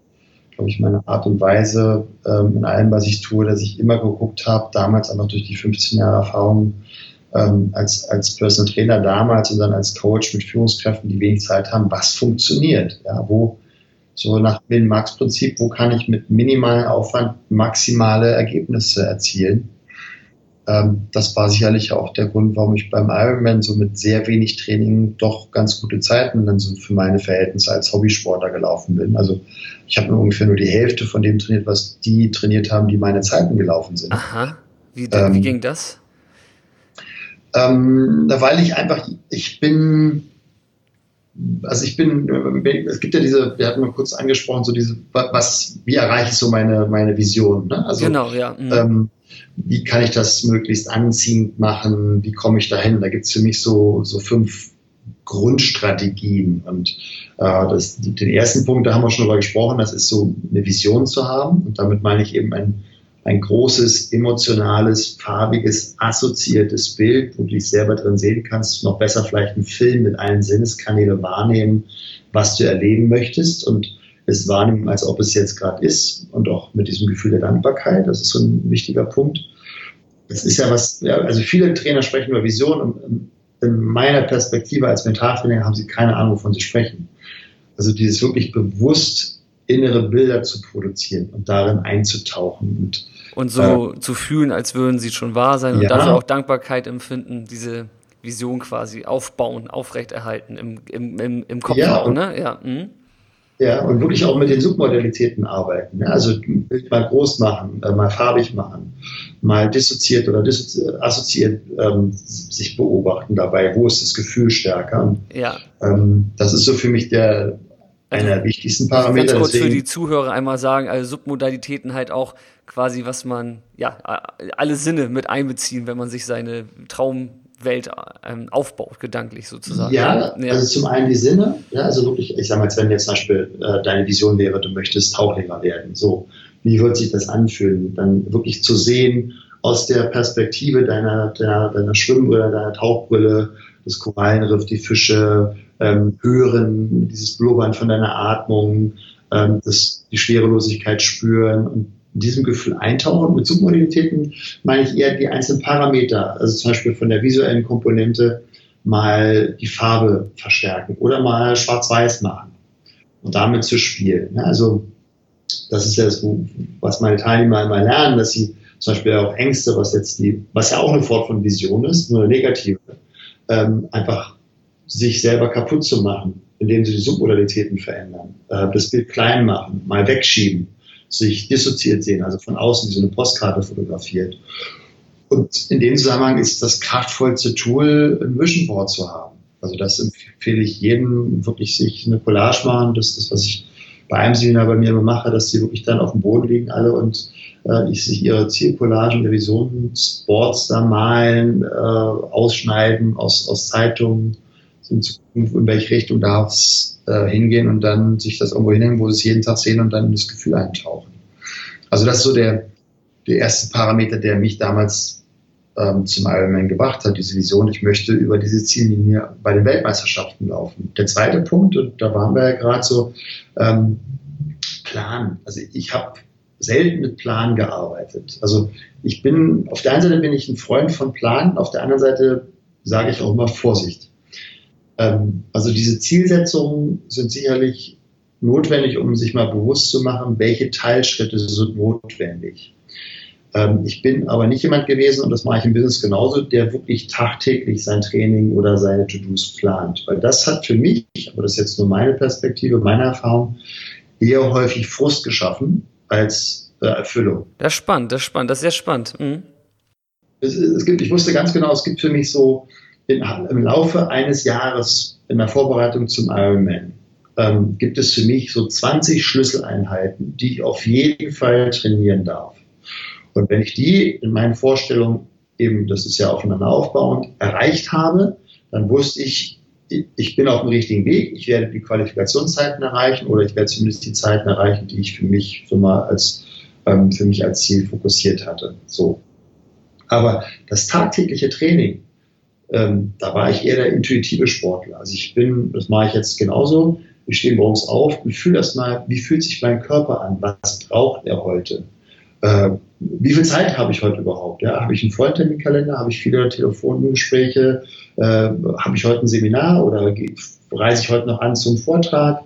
B: glaube ich, meine Art und Weise ähm, in allem, was ich tue, dass ich immer geguckt habe, damals einfach durch die 15 Jahre Erfahrung ähm, als, als Personal Trainer damals und dann als Coach mit Führungskräften, die wenig Zeit haben, was funktioniert. Ja, wo so nach dem Max-Prinzip, wo kann ich mit minimalem Aufwand maximale Ergebnisse erzielen? Ähm, das war sicherlich auch der Grund, warum ich beim Ironman so mit sehr wenig Training doch ganz gute Zeiten dann so für meine Verhältnisse als Hobbysportler gelaufen bin. Also ich habe ungefähr nur die Hälfte von dem trainiert, was die trainiert haben, die meine Zeiten gelaufen sind.
A: Aha. Wie, ähm, wie ging das?
B: Ähm, weil ich einfach, ich bin, also ich bin, es gibt ja diese, wir hatten mal kurz angesprochen, so diese, was, wie erreiche ich so meine, meine Vision? Ne?
A: Also, genau, ja. Mhm.
B: Ähm, wie kann ich das möglichst anziehend machen, wie komme ich dahin? Da gibt es für mich so, so fünf Grundstrategien. Und äh, das, den ersten Punkt, da haben wir schon drüber gesprochen, das ist so eine Vision zu haben. Und damit meine ich eben ein, ein großes, emotionales, farbiges, assoziiertes Bild, wo du dich selber drin sehen kannst, noch besser vielleicht einen Film mit allen Sinneskanälen wahrnehmen, was du erleben möchtest. Und es wahrnehmen, als ob es jetzt gerade ist und auch mit diesem Gefühl der Dankbarkeit. Das ist so ein wichtiger Punkt. Das ist ja was, ja, also viele Trainer sprechen über Vision und in meiner Perspektive als Mentaltrainer haben sie keine Ahnung, wovon sie sprechen. Also dieses wirklich bewusst innere Bilder zu produzieren und darin einzutauchen
A: und und so äh, zu fühlen, als würden sie schon wahr sein und ja. dafür auch Dankbarkeit empfinden, diese Vision quasi aufbauen, aufrechterhalten im, im, im, im Kopf
B: ja, auch, ne? Ja. Mhm. ja, und wirklich auch mit den Submodalitäten arbeiten. Ne? Also mal groß machen, äh, mal farbig machen, mal dissoziiert oder assoziiert ähm, sich beobachten dabei, wo ist das Gefühl stärker.
A: Ja.
B: Ähm, das ist so für mich der einer der wichtigsten Parameter.
A: Ganz kurz für die Zuhörer einmal sagen, also Submodalitäten halt auch quasi, was man, ja, alle Sinne mit einbeziehen, wenn man sich seine Traumwelt ähm, aufbaut, gedanklich sozusagen.
B: Ja, ja, also zum einen die Sinne, ja, also wirklich, ich sag mal, wenn jetzt zum Beispiel äh, deine Vision wäre, du möchtest Tauchlehrer werden, so, wie wird sich das anfühlen? Dann wirklich zu sehen, aus der Perspektive deiner, deiner, deiner Schwimmbrille, deiner Tauchbrille, das Korallenriff, die Fische, ähm, hören, dieses Blubbern von deiner Atmung, ähm, das, die Schwerelosigkeit spüren und in diesem Gefühl eintauchen. Mit Submodalitäten meine ich eher die einzelnen Parameter, also zum Beispiel von der visuellen Komponente mal die Farbe verstärken oder mal schwarz-weiß machen und damit zu spielen. Ja, also das ist ja das, was meine Teilnehmer immer lernen, dass sie zum Beispiel auch Ängste, was jetzt die, was ja auch eine Form von Vision ist, nur eine negative, ähm, einfach sich selber kaputt zu machen, indem sie die Submodalitäten verändern, äh, das Bild klein machen, mal wegschieben, sich dissoziiert sehen, also von außen wie so eine Postkarte fotografiert. Und in dem Zusammenhang ist das kraftvollste Tool, ein Vision Board zu haben. Also das empfehle ich jedem, wirklich sich eine Collage machen. Das ist das, was ich bei einem Seminar bei mir immer mache, dass die wirklich dann auf dem Boden liegen alle und äh, sich ihre Zielcollagen der Visionsboards da malen, äh, ausschneiden aus, aus Zeitungen, in Zukunft, in welche Richtung darf es äh, hingehen und dann sich das irgendwo hinhängen, wo sie es jeden Tag sehen und dann in das Gefühl eintauchen. Also das ist so der, der erste Parameter, der mich damals ähm, zum Ironman gebracht hat, diese Vision, ich möchte über diese Ziellinie bei den Weltmeisterschaften laufen. Der zweite Punkt, und da waren wir ja gerade so, ähm, Plan. Also ich habe selten mit Plan gearbeitet. Also ich bin, auf der einen Seite bin ich ein Freund von Plan, auf der anderen Seite sage ich auch immer Vorsicht. Ähm, also diese Zielsetzungen sind sicherlich notwendig, um sich mal bewusst zu machen, welche Teilschritte sind notwendig. Ähm, ich bin aber nicht jemand gewesen, und das mache ich im Business genauso, der wirklich tagtäglich sein Training oder seine To-Dos plant. Weil das hat für mich, aber das ist jetzt nur meine Perspektive, meine Erfahrung, eher häufig Frust geschaffen als äh, Erfüllung.
A: Das ist spannend, das ist spannend, das ist sehr spannend. Mhm.
B: Es, es gibt, ich wusste ganz genau, es gibt für mich so in, im Laufe eines Jahres in der Vorbereitung zum Ironman ähm, gibt es für mich so 20 Schlüsseleinheiten, die ich auf jeden Fall trainieren darf. Und wenn ich die in meinen Vorstellungen eben, das ist ja aufeinander aufbauend, erreicht habe, dann wusste ich, ich bin auf dem richtigen Weg, ich werde die Qualifikationszeiten erreichen oder ich werde zumindest die Zeiten erreichen, die ich für mich so mal als, ähm, für mich als Ziel fokussiert hatte. So. Aber das tagtägliche Training, ähm, da war ich eher der intuitive Sportler. Also ich bin, das mache ich jetzt genauso. Ich stehe morgens auf und fühle erstmal, wie fühlt sich mein Körper an? Was braucht er heute? Äh, wie viel Zeit habe ich heute überhaupt? Ja, habe ich einen Vollterminkalender? Habe ich viele Telefongespräche? Äh, habe ich heute ein Seminar oder reise ich heute noch an zum Vortrag?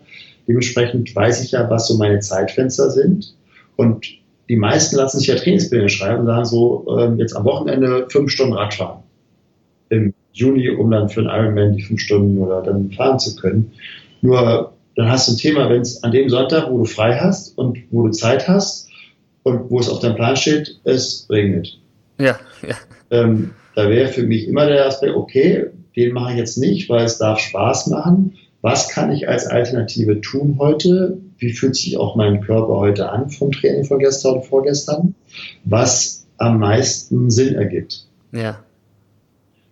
B: Dementsprechend weiß ich ja, was so meine Zeitfenster sind. Und die meisten lassen sich ja Trainingspläne schreiben und sagen so, äh, jetzt am Wochenende fünf Stunden Radfahren im Juni, um dann für einen Ironman die fünf Stunden oder dann fahren zu können. Nur dann hast du ein Thema, wenn es an dem Sonntag, wo du frei hast und wo du Zeit hast und wo es auf deinem Plan steht, es regnet.
A: Ja, ja.
B: Ähm, da wäre für mich immer der Aspekt, okay, den mache ich jetzt nicht, weil es darf Spaß machen. Was kann ich als Alternative tun heute? Wie fühlt sich auch mein Körper heute an vom Training von gestern und vorgestern? Was am meisten Sinn ergibt.
A: Ja.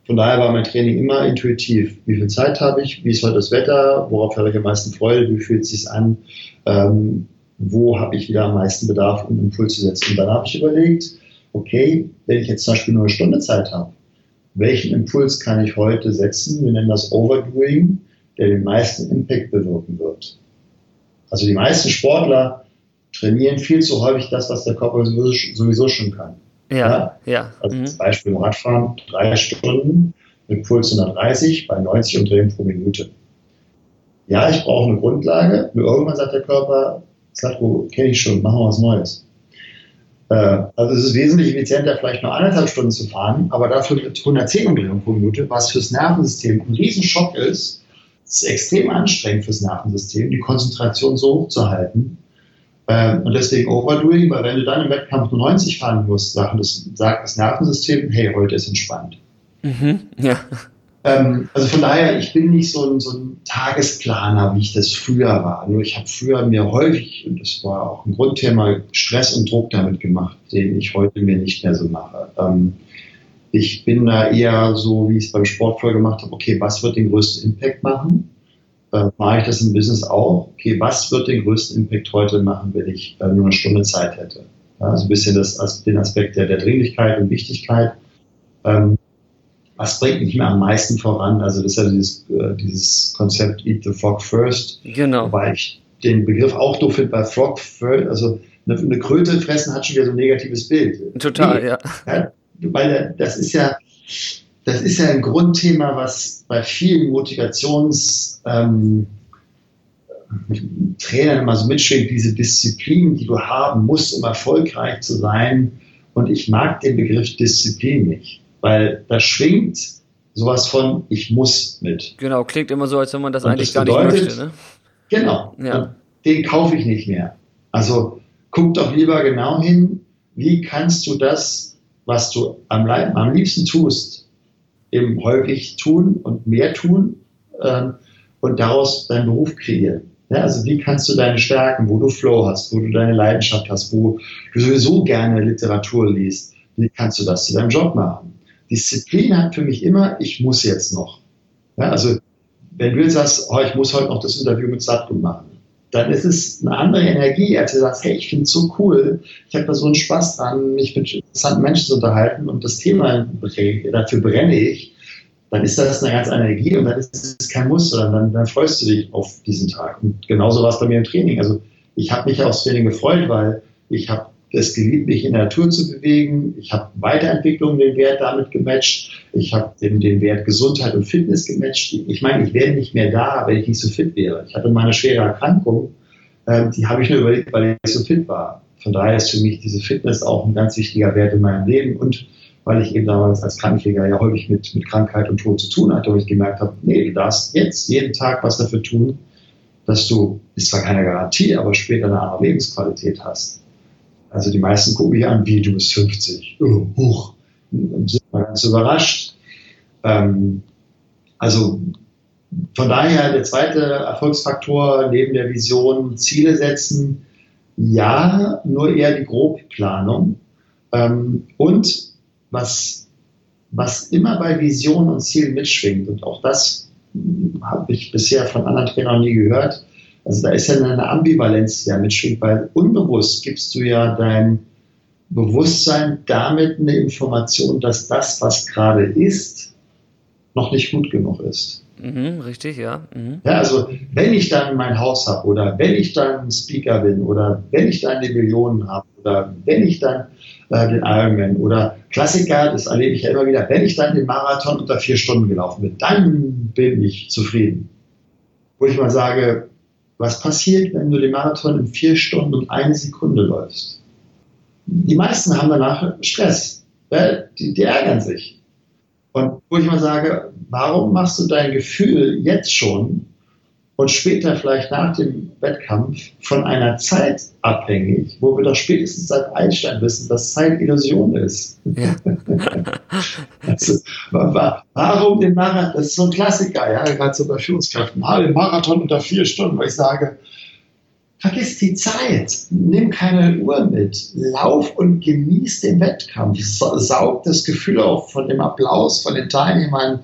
B: Von daher war mein Training immer intuitiv. Wie viel Zeit habe ich? Wie ist heute das Wetter? Worauf habe ich am meisten Freude? Wie fühlt es sich an? Ähm, wo habe ich wieder am meisten Bedarf, um Impuls zu setzen? Und dann habe ich überlegt, okay, wenn ich jetzt zum Beispiel nur eine Stunde Zeit habe, welchen Impuls kann ich heute setzen? Wir nennen das Overdoing, der den meisten Impact bewirken wird. Also die meisten Sportler trainieren viel zu häufig das, was der Körper sowieso schon kann.
A: Ja, ja.
B: Also mhm. zum Beispiel Radfahren drei Stunden mit Puls 130 bei 90 Umdrehungen pro Minute. Ja, ich brauche eine Grundlage. Und irgendwann sagt der Körper, Slatko, kenne ich schon, machen wir was Neues. Äh, also es ist wesentlich effizienter, vielleicht nur anderthalb Stunden zu fahren, aber dafür mit 110 Umdrehungen pro Minute, was fürs Nervensystem ein Riesenschock ist. Es ist extrem anstrengend fürs Nervensystem, die Konzentration so hoch zu halten. Ähm, und deswegen Overdoing, weil wenn du dann im Wettkampf nur 90 fahren musst, sagt das, sagt das Nervensystem, hey, heute ist entspannt. Mhm, ja. Ähm, also von daher, ich bin nicht so ein, so ein, Tagesplaner, wie ich das früher war. Nur ich habe früher mir häufig, und das war auch ein Grundthema, Stress und Druck damit gemacht, den ich heute mir nicht mehr so mache. Ähm, ich bin da eher so, wie ich es beim Sport vorher gemacht habe, okay, was wird den größten Impact machen? Äh, mache ich das im Business auch? Okay, was wird den größten Impact heute machen, wenn ich äh, nur eine Stunde Zeit hätte? Also ein bisschen das, den Aspekt der, der Dringlichkeit und Wichtigkeit. Ähm, was bringt mich mir am meisten voran? Also das ist ja dieses, äh, dieses Konzept Eat the Frog First. Genau. Wobei ich den Begriff auch doof finde bei Frog First. Also eine, eine, Kröte fressen hat schon wieder so ein negatives Bild.
A: Total, nee, ja.
B: ja. Weil das ist ja, das ist ja ein Grundthema, was bei vielen Motivations ähm, Trainern immer so mitschwingt, diese Disziplin, die du haben musst, um erfolgreich zu sein. Und ich mag den Begriff Disziplin nicht weil da schwingt sowas von ich muss mit.
A: Genau, klingt immer so, als wenn man das und eigentlich das bedeutet, gar nicht möchte. Ne?
B: Genau, ja. den kaufe ich nicht mehr. Also guck doch lieber genau hin, wie kannst du das, was du am, am liebsten tust, eben häufig tun und mehr tun ähm, und daraus deinen Beruf kreieren. Ja, also wie kannst du deine Stärken, wo du Flow hast, wo du deine Leidenschaft hast, wo du sowieso gerne Literatur liest, wie kannst du das zu deinem Job machen? Disziplin hat für mich immer, ich muss jetzt noch. Ja, also wenn du jetzt sagst, oh, ich muss heute noch das Interview mit Satkum machen, dann ist es eine andere Energie, als du sagst, hey, ich finde es so cool, ich habe da so einen Spaß dran, mich mit interessanten Menschen zu unterhalten und das Thema, dafür brenne ich, dann ist das eine ganz andere Energie und dann ist es kein Muss, sondern dann, dann freust du dich auf diesen Tag. Und genauso war es bei mir im Training. Also ich habe mich aufs Training gefreut, weil ich habe es geliebt, mich in der Natur zu bewegen. Ich habe Weiterentwicklung den Wert damit gematcht. Ich habe den, den Wert Gesundheit und Fitness gematcht. Ich meine, ich wäre nicht mehr da, wenn ich nicht so fit wäre. Ich hatte meine schwere Erkrankung, äh, die habe ich nur überlegt, weil ich so fit war. Von daher ist für mich diese Fitness auch ein ganz wichtiger Wert in meinem Leben und weil ich eben damals als Krankenpfleger ja häufig mit, mit Krankheit und Tod zu tun hatte, wo ich gemerkt habe, nee, du darfst jetzt jeden Tag was dafür tun, dass du, ist zwar keine Garantie, aber später eine andere Lebensqualität hast. Also die meisten gucken mich an, wie du bist 50. Oh, hoch. Sind mal ganz überrascht. Ähm, also von daher der zweite Erfolgsfaktor neben der Vision Ziele setzen. Ja, nur eher die Grobplanung. Ähm, und was, was immer bei Vision und Zielen mitschwingt, und auch das habe ich bisher von anderen Trainern nie gehört, also da ist ja eine Ambivalenz ja mitschwingt, weil unbewusst gibst du ja dein Bewusstsein damit eine Information, dass das, was gerade ist, noch nicht gut genug ist.
A: Mhm, richtig, ja. Mhm.
B: Ja, also wenn ich dann mein Haus habe oder wenn ich dann Speaker bin oder wenn ich dann die Millionen habe oder wenn ich dann äh, den Ironman oder Klassiker, das erlebe ich ja immer wieder, wenn ich dann den Marathon unter vier Stunden gelaufen bin, dann bin ich zufrieden. Wo ich mal sage, was passiert, wenn du den Marathon in vier Stunden und eine Sekunde läufst? Die meisten haben danach Stress. Die, die ärgern sich. Und wo ich mal sage, warum machst du dein Gefühl jetzt schon und später vielleicht nach dem Wettkampf von einer Zeit abhängig, wo wir doch spätestens seit Einstein wissen, dass Zeit Illusion ist. Ja. also, warum den Marathon? Das ist so ein Klassiker, ja, gerade so bei Führungskräften. Ah, den Marathon unter vier Stunden, weil ich sage, vergiss die Zeit, nimm keine Uhr mit, lauf und genieß den Wettkampf, saug das Gefühl auf von dem Applaus von den Teilnehmern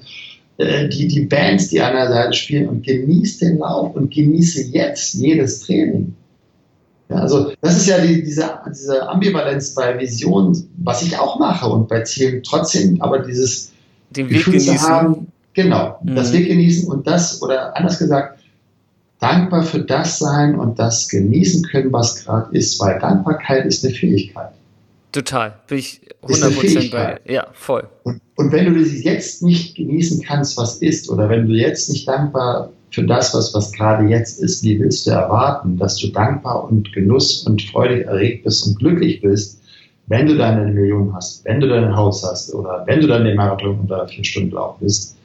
B: die, die Bands, die an der Seite spielen und genieße den Lauf und genieße jetzt jedes Training. Ja, also das ist ja die, diese, diese Ambivalenz bei Visionen, was ich auch mache und bei Zielen trotzdem, aber dieses
A: den Weg Gefühl genießen. zu haben,
B: genau, mhm. das Weg genießen und das, oder anders gesagt, dankbar für das sein und das genießen können, was gerade ist, weil Dankbarkeit ist eine Fähigkeit.
A: Total. Bin ich 100% bei. Ja, voll.
B: Und, und wenn du das jetzt nicht genießen kannst, was ist, oder wenn du jetzt nicht dankbar für das, was, was gerade jetzt ist, wie willst du erwarten, dass du dankbar und genuss und freudig erregt bist und glücklich bist, wenn du deine Million hast, wenn du dein Haus hast oder wenn du dann den Marathon unter vier Stunden laufen bist,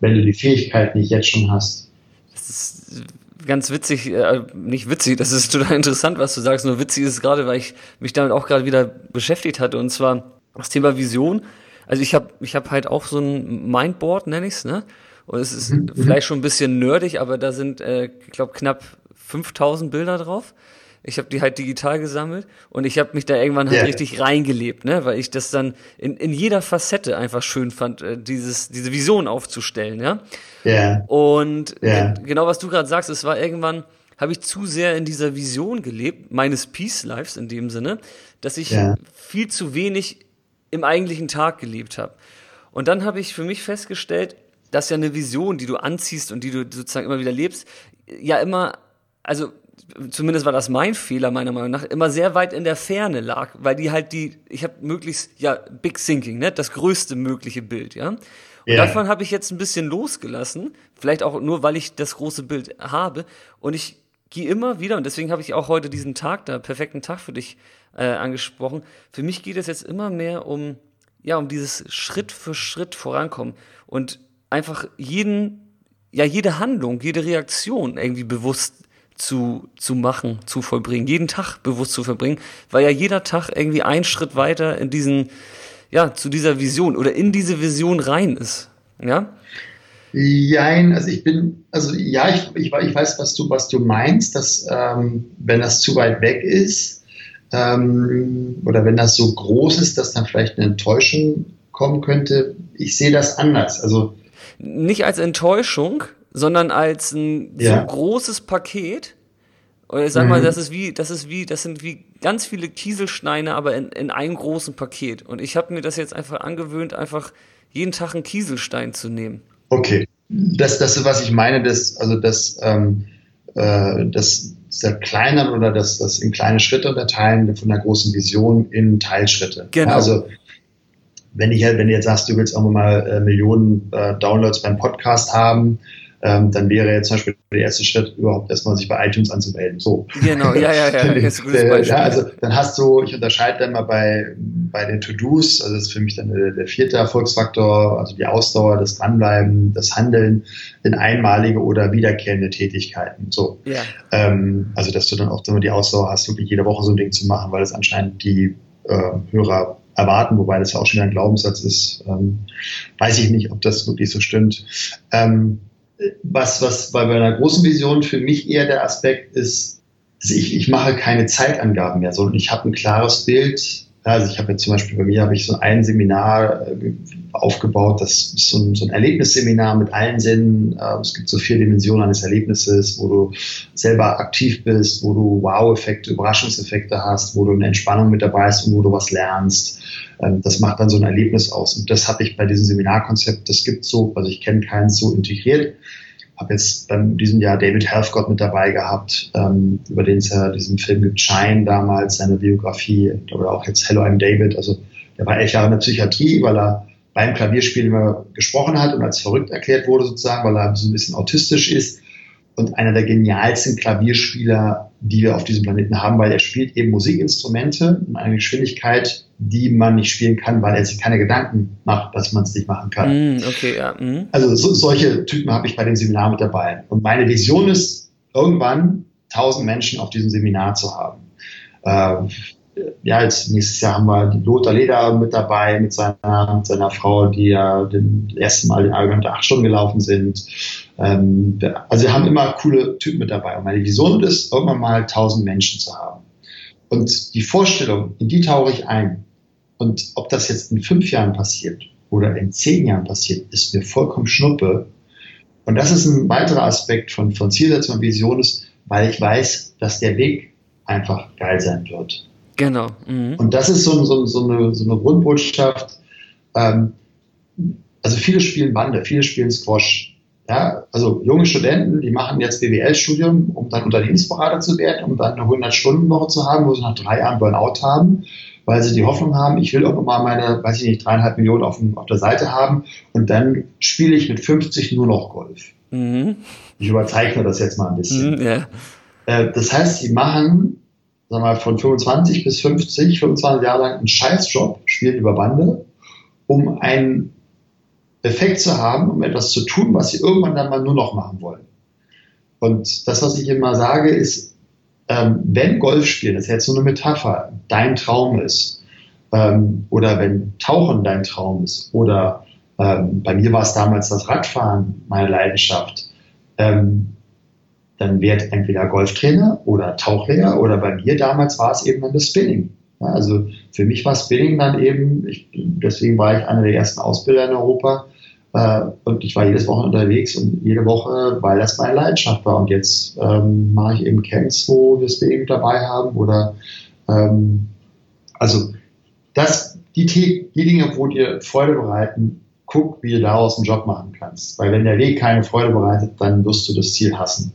B: wenn du die Fähigkeit nicht jetzt schon hast.
A: Das ist ganz witzig, äh, nicht witzig, das ist total interessant, was du sagst, nur witzig ist es gerade, weil ich mich damit auch gerade wieder beschäftigt hatte und zwar das Thema Vision. Also ich habe ich hab halt auch so ein Mindboard, nenne ich es, ne? Und es ist mhm. vielleicht schon ein bisschen nerdig, aber da sind, äh, ich glaube, knapp 5000 Bilder drauf. Ich habe die halt digital gesammelt und ich habe mich da irgendwann halt yeah. richtig reingelebt, ne, weil ich das dann in, in jeder Facette einfach schön fand, äh, dieses diese Vision aufzustellen, ja. Ja. Yeah. Und yeah. genau was du gerade sagst, es war irgendwann habe ich zu sehr in dieser Vision gelebt, meines Peace Lives in dem Sinne, dass ich viel zu wenig im eigentlichen Tag gelebt habe. Und dann habe ich für mich festgestellt, dass ja eine Vision, die du anziehst und die du sozusagen immer wieder lebst, ja immer, also zumindest war das mein Fehler meiner Meinung nach, immer sehr weit in der Ferne lag, weil die halt die, ich habe möglichst, ja, Big Thinking, ne, das größte mögliche Bild, ja. Und yeah. davon habe ich jetzt ein bisschen losgelassen, vielleicht auch nur, weil ich das große Bild habe und ich gehe immer wieder, und deswegen habe ich auch heute diesen Tag da, perfekten Tag für dich äh, angesprochen, für mich geht es jetzt immer mehr um, ja, um dieses Schritt für Schritt vorankommen und einfach jeden, ja, jede Handlung, jede Reaktion irgendwie bewusst zu, zu machen, zu vollbringen, jeden Tag bewusst zu verbringen, weil ja jeder Tag irgendwie einen Schritt weiter in diesen, ja, zu dieser Vision oder in diese Vision rein ist. Ja?
B: Jein, also ich bin, also ja, ich, ich, ich weiß, was du, was du meinst, dass ähm, wenn das zu weit weg ist ähm, oder wenn das so groß ist, dass dann vielleicht eine Enttäuschung kommen könnte. Ich sehe das anders. Also
A: nicht als Enttäuschung, sondern als ein ja. so großes Paket. Und ich sag mhm. mal, das ist wie, das ist wie, das sind wie ganz viele Kieselsteine, aber in, in einem großen Paket. Und ich habe mir das jetzt einfach angewöhnt, einfach jeden Tag einen Kieselstein zu nehmen.
B: Okay. Das, das ist, was ich meine, das, also das, ähm, äh, das zerkleinern oder das, das in kleine Schritte unterteilen von der großen Vision in Teilschritte. Genau. Also wenn ich wenn du jetzt sagst, du willst auch mal äh, Millionen äh, Downloads beim Podcast haben, ähm, dann wäre jetzt zum Beispiel der erste Schritt überhaupt erstmal sich bei iTunes anzumelden. So.
A: Genau, ja, ja, ja. Das ist
B: Beispiel. ja also dann hast du, ich unterscheide dann mal bei, bei den To-Dos, also das ist für mich dann der, der vierte Erfolgsfaktor, also die Ausdauer, das Dranbleiben, das Handeln in einmalige oder wiederkehrende Tätigkeiten. So. Ja. Ähm, also dass du dann auch immer die Ausdauer hast, wirklich jede Woche so ein Ding zu machen, weil es anscheinend die äh, Hörer erwarten, wobei das ja auch schon ein Glaubenssatz ist. Ähm, weiß ich nicht, ob das wirklich so stimmt. Ähm, was, was bei meiner großen Vision für mich eher der Aspekt ist, ich, ich mache keine Zeitangaben mehr, sondern ich habe ein klares Bild. Also ich habe jetzt zum Beispiel bei mir habe ich so ein Seminar äh, aufgebaut, das ist so ein, so ein Erlebnisseminar mit allen Sinnen. Äh, es gibt so vier Dimensionen eines Erlebnisses, wo du selber aktiv bist, wo du Wow-Effekte, Überraschungseffekte hast, wo du eine Entspannung mit dabei hast und wo du was lernst. Ähm, das macht dann so ein Erlebnis aus. Und das habe ich bei diesem Seminarkonzept, das gibt so, also ich kenne keins so integriert. Habe jetzt bei diesem Jahr David Helfgott mit dabei gehabt, ähm, über den es ja diesen Film gibt, Shine damals, seine Biografie, oder auch jetzt Hello, I'm David. Also der war elf Jahre in der Psychiatrie, weil er beim Klavierspiel immer gesprochen hat und als verrückt erklärt wurde sozusagen, weil er so ein bisschen autistisch ist und einer der genialsten Klavierspieler, die wir auf diesem Planeten haben, weil er spielt eben Musikinstrumente in einer Geschwindigkeit, die man nicht spielen kann, weil er sich keine Gedanken macht, dass man es nicht machen kann.
A: Mm, okay, ja. Mm.
B: Also so, solche Typen habe ich bei dem Seminar mit dabei. Und meine Vision ist, irgendwann tausend Menschen auf diesem Seminar zu haben. Äh, ja, jetzt nächstes Jahr haben wir die Lothar Leder mit dabei, mit seiner, mit seiner Frau, die ja den ersten Mal den Ironman unter acht Stunden gelaufen sind. Ähm, also wir haben immer coole Typen mit dabei. Und meine Vision ist, irgendwann mal tausend Menschen zu haben. Und die Vorstellung, in die tauche ich ein. Und ob das jetzt in fünf Jahren passiert oder in zehn Jahren passiert, ist mir vollkommen schnuppe. Und das ist ein weiterer Aspekt von, von Zielsetzung und Vision ist, weil ich weiß, dass der Weg einfach geil sein wird.
A: Genau. Mhm.
B: Und das ist so, so, so, eine, so eine Grundbotschaft. Ähm, also viele spielen Bande, viele spielen Squash. Ja, also junge Studenten, die machen jetzt BWL-Studium, um dann Unternehmensberater zu werden, um dann eine 100-Stunden-Woche zu haben, wo sie nach drei Jahren Burnout haben, weil sie die Hoffnung haben, ich will auch mal meine, weiß ich nicht, dreieinhalb Millionen auf, auf der Seite haben und dann spiele ich mit 50 nur noch Golf. Mhm. Ich überzeichne das jetzt mal ein bisschen. Mhm, ja. Äh, das heißt, sie machen wir mal, von 25 bis 50, 25 Jahre lang einen Scheißjob, spielen über Bande, um einen Effekt zu haben, um etwas zu tun, was sie irgendwann dann mal nur noch machen wollen. Und das, was ich immer sage, ist, ähm, wenn Golf spielen, das ist jetzt so eine Metapher, dein Traum ist, ähm, oder wenn Tauchen dein Traum ist, oder ähm, bei mir war es damals das Radfahren meine Leidenschaft, ähm, dann werd entweder Golftrainer oder Tauchlehrer oder bei mir damals war es eben dann das Spinning. Ja, also für mich war Spinning dann eben, ich, deswegen war ich einer der ersten Ausbilder in Europa äh, und ich war jedes Woche unterwegs und jede Woche, weil das meine Leidenschaft war. Und jetzt ähm, mache ich eben Camps, wo wir Spinning dabei haben oder ähm, also das, die, die Dinge, wo dir Freude bereiten, guck, wie du daraus einen Job machen kannst. Weil wenn der Weg keine Freude bereitet, dann wirst du das Ziel hassen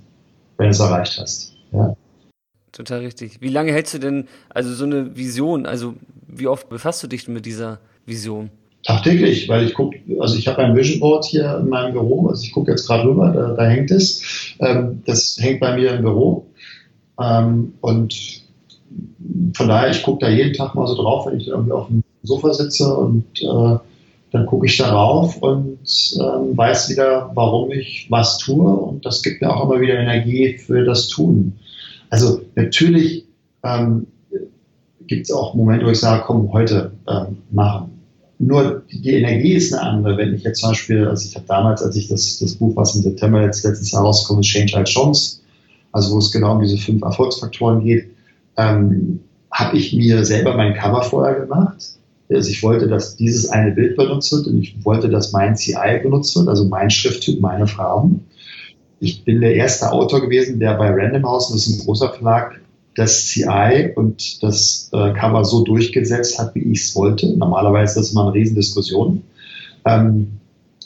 B: wenn du es erreicht hast. Ja.
A: Total richtig. Wie lange hältst du denn, also so eine Vision, also wie oft befasst du dich mit dieser Vision?
B: Tagtäglich, weil ich gucke, also ich habe ein Vision Board hier in meinem Büro, also ich gucke jetzt gerade rüber, da, da, hängt es. Ähm, das hängt bei mir im Büro. Ähm, und von daher, ich gucke da jeden Tag mal so drauf, wenn ich irgendwie auf dem Sofa sitze und äh, dann gucke ich darauf und ähm, weiß wieder, warum ich was tue und das gibt mir auch immer wieder Energie für das Tun. Also natürlich ähm, gibt es auch Momente, wo ich sage, komm, heute ähm, machen. Nur die Energie ist eine andere. Wenn ich jetzt zum Beispiel, also ich habe damals, als ich das, das Buch, was im September jetzt letztes Jahr rausgekommen ist, Change als Chance, also wo es genau um diese fünf Erfolgsfaktoren geht, ähm, habe ich mir selber mein Cover vorher gemacht also ich wollte, dass dieses eine Bild benutzt wird und ich wollte, dass mein CI benutzt wird, also mein Schrifttyp, meine Farben. Ich bin der erste Autor gewesen, der bei Random House, das ist ein großer Verlag, das CI und das äh, Cover so durchgesetzt hat, wie ich es wollte. Normalerweise ist das immer eine Riesendiskussion. Ähm,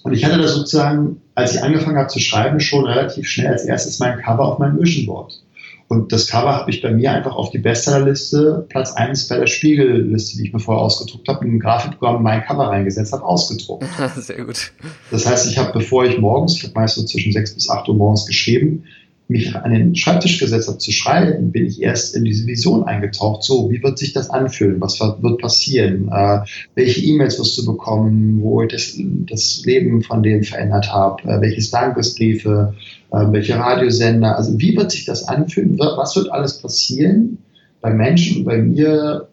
B: und ich hatte da sozusagen, als ich angefangen habe zu schreiben, schon relativ schnell als erstes mein Cover auf meinem Vision Board. Und das Cover habe ich bei mir einfach auf die Bestsellerliste, Platz 1 bei der Spiegelliste, die ich mir vorher ausgedruckt habe, in ein Grafikprogramm mein Cover reingesetzt habe, ausgedruckt. Sehr gut. Das heißt, ich habe, bevor ich morgens, ich habe meist so zwischen 6 bis 8 Uhr morgens geschrieben, mich an den Schreibtisch gesetzt habe zu schreiben, bin ich erst in diese Vision eingetaucht. So, wie wird sich das anfühlen? Was wird passieren? Äh, welche E-Mails wirst du bekommen, wo ich das, das Leben von denen verändert habe? Äh, welche Dankesbriefe? Äh, welche Radiosender? Also, wie wird sich das anfühlen? Was wird alles passieren bei Menschen und bei mir,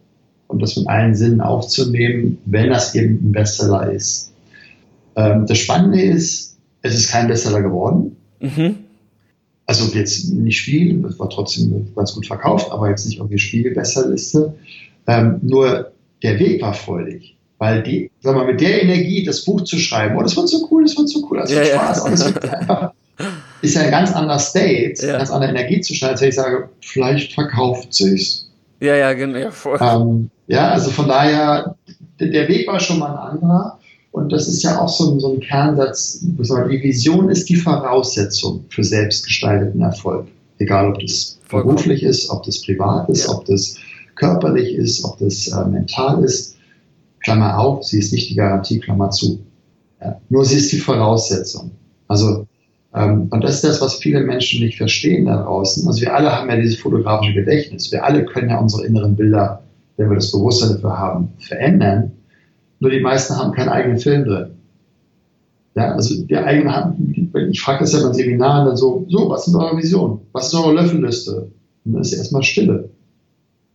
B: um das mit allen Sinnen aufzunehmen, wenn das eben ein Bestseller ist? Ähm, das Spannende ist, es ist kein Bestseller geworden. Mhm also jetzt nicht Spiegel, das war trotzdem ganz gut verkauft, aber jetzt nicht irgendwie Spiegel-Besserliste. Ähm, nur der Weg war freudig. Weil die, sag mal, mit der Energie das Buch zu schreiben, oh, das wird so cool, das wird so cool, das wird ja, Spaß, ja. Oh, das wird einfach, ist ja ein ganz anderer State, ja. ganz andere Energie zu schneiden, als wenn ich sage, vielleicht verkauft sich's.
A: Ja, ja, genau.
B: Ähm, ja, also von daher, der Weg war schon mal ein anderer. Und das ist ja auch so ein, so ein Kernsatz. Die Vision ist die Voraussetzung für selbstgestalteten Erfolg. Egal, ob das beruflich ist, ob das privat ist, ja. ob das körperlich ist, ob das äh, mental ist. Klammer auf, sie ist nicht die Garantie, Klammer zu. Ja. Nur sie ist die Voraussetzung. Also, ähm, und das ist das, was viele Menschen nicht verstehen da draußen. Also wir alle haben ja dieses fotografische Gedächtnis. Wir alle können ja unsere inneren Bilder, wenn wir das Bewusstsein dafür haben, verändern nur die meisten haben keinen eigenen Film drin. Ja, also die eigene ich frage das ja beim Seminar dann so, so, was ist eure Vision? Was ist eure Löffelliste? Und dann ist erstmal Stille.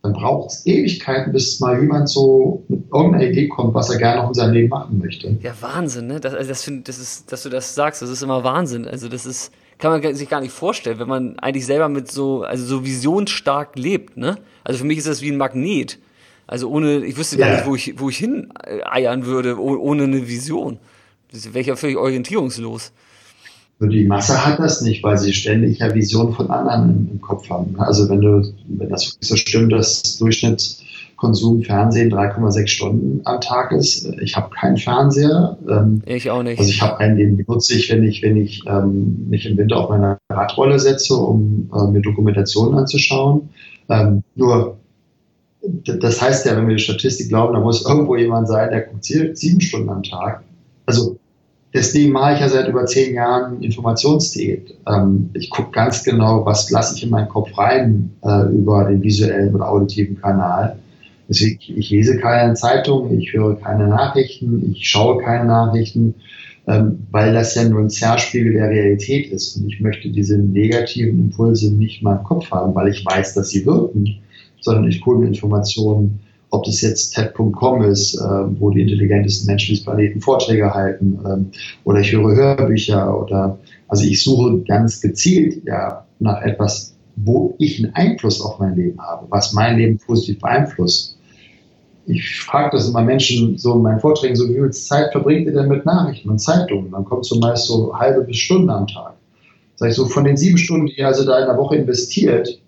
B: Dann braucht es Ewigkeiten, bis mal jemand so mit irgendeiner Idee kommt, was er gerne noch in seinem Leben machen möchte.
A: Ja, Wahnsinn, ne? Das, also das, find, das ist, dass du das sagst, das ist immer Wahnsinn. Also das ist, kann man sich gar nicht vorstellen, wenn man eigentlich selber mit so, also so visionsstark lebt, ne? Also für mich ist das wie ein Magnet. Also ohne, ich wüsste gar nicht, wo ich, wo ich hin äh, eiern würde, ohne eine Vision. Das wäre ja völlig orientierungslos.
B: Und die Masse hat das nicht, weil sie ständig ja Visionen von anderen im, im Kopf haben. Also wenn du, wenn das so stimmt, dass Durchschnittskonsum Fernsehen 3,6 Stunden am Tag ist. Ich habe keinen Fernseher.
A: Ähm, ich auch nicht.
B: Also ich habe einen, den benutze ich, wenn ich, wenn ich ähm, mich im Winter auf meine Radrolle setze, um äh, mir Dokumentationen anzuschauen. Ähm, nur das heißt ja, wenn wir die Statistik glauben, da muss irgendwo jemand sein, der guckt sieben Stunden am Tag. Also deswegen mache ich ja seit über zehn Jahren Informationsdiät. Ähm, ich gucke ganz genau, was lasse ich in meinen Kopf rein äh, über den visuellen oder auditiven Kanal. Deswegen, ich lese keine Zeitungen, ich höre keine Nachrichten, ich schaue keine Nachrichten, ähm, weil das ja nur ein Zerspiegel der Realität ist. Und ich möchte diese negativen Impulse nicht in meinem Kopf haben, weil ich weiß, dass sie wirken, sondern ich hole mir Informationen ob das jetzt TED.com ist, äh, wo die intelligentesten Menschen des Planeten Vorträge halten, ähm, oder ich höre Hörbücher oder also ich suche ganz gezielt ja nach etwas, wo ich einen Einfluss auf mein Leben habe, was mein Leben positiv beeinflusst. Ich frage das immer Menschen so in meinen Vorträgen, so wie viel Zeit verbringt ihr denn mit Nachrichten und Zeitungen? Dann kommt so meist so halbe bis Stunden am Tag. Sag ich so, von den sieben Stunden, die ihr also da in der Woche investiert,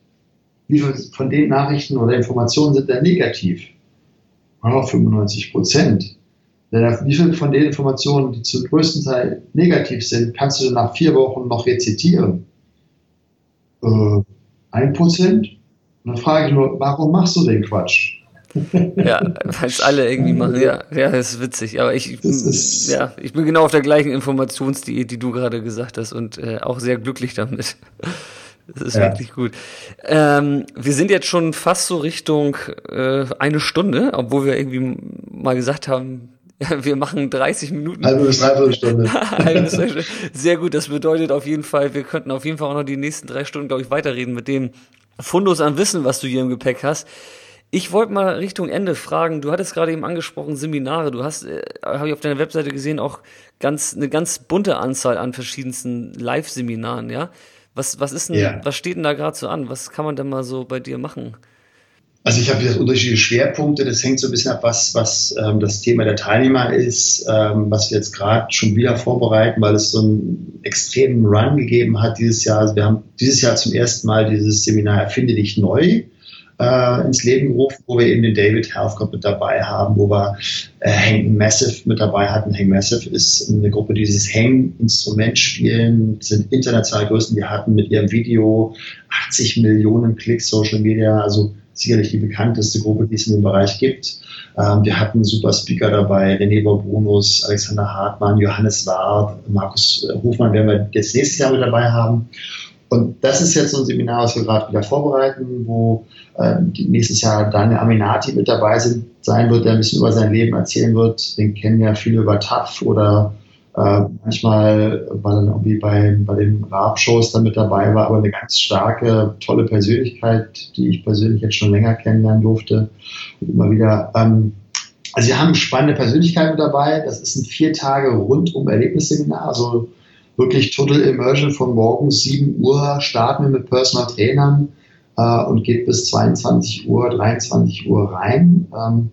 B: wie viel von den Nachrichten oder Informationen sind denn negativ? Oh, 95 Prozent. Wie viel von den Informationen, die zum größten Teil negativ sind, kannst du nach vier Wochen noch rezitieren? Äh, ein Prozent? dann frage ich nur, warum machst du den Quatsch?
A: ja, weil es alle irgendwie machen. Ja, ja, das ist witzig. Aber ich, ja, ich bin genau auf der gleichen Informationsdiät, die du gerade gesagt hast und äh, auch sehr glücklich damit. Das ist ja. wirklich gut. Ähm, wir sind jetzt schon fast so Richtung äh, eine Stunde, obwohl wir irgendwie mal gesagt haben, wir machen 30 Minuten.
B: Halbe bis dreiviertel Stunde.
A: Sehr gut, das bedeutet auf jeden Fall, wir könnten auf jeden Fall auch noch die nächsten drei Stunden, glaube ich, weiterreden mit dem Fundus an Wissen, was du hier im Gepäck hast. Ich wollte mal Richtung Ende fragen, du hattest gerade eben angesprochen Seminare, du hast, äh, habe ich auf deiner Webseite gesehen, auch ganz eine ganz bunte Anzahl an verschiedensten Live-Seminaren, ja? Was, was ist denn, ja. was steht denn da gerade so an? Was kann man denn mal so bei dir machen?
B: Also ich habe jetzt unterschiedliche Schwerpunkte. Das hängt so ein bisschen ab, was, was ähm, das Thema der Teilnehmer ist, ähm, was wir jetzt gerade schon wieder vorbereiten, weil es so einen extremen Run gegeben hat dieses Jahr. Also wir haben dieses Jahr zum ersten Mal dieses Seminar Erfinde dich neu äh, ins Leben gerufen, wo wir eben den David Healthcott mit dabei haben, wo wir äh, Hang Massive mit dabei hatten. Hang Massive ist eine Gruppe, die dieses Hang-Instrument spielen, sind international Größen. Die hatten mit ihrem Video 80 Millionen Klicks Social Media, also sicherlich die bekannteste Gruppe, die es in dem Bereich gibt. Ähm, wir hatten super Speaker dabei, René Borbonus, Alexander Hartmann, Johannes Ward, Markus Hofmann werden wir jetzt nächstes Jahr mit dabei haben. Und das ist jetzt so ein Seminar, was wir gerade wieder vorbereiten, wo äh, nächstes Jahr Daniel Aminati mit dabei sind, sein wird, der ein bisschen über sein Leben erzählen wird. Den kennen ja viele über TAF oder äh, manchmal, weil er irgendwie bei, bei den Raab-Shows dann mit dabei war, aber eine ganz starke, tolle Persönlichkeit, die ich persönlich jetzt schon länger kennenlernen durfte. Und immer wieder. Ähm, also wir haben spannende Persönlichkeiten dabei. Das ist ein vier Tage rundum Erlebnisseminar. Also wirklich Total Immersion von morgens 7 Uhr starten wir mit Personal Trainern äh, und geht bis 22 Uhr, 23 Uhr rein. Ähm,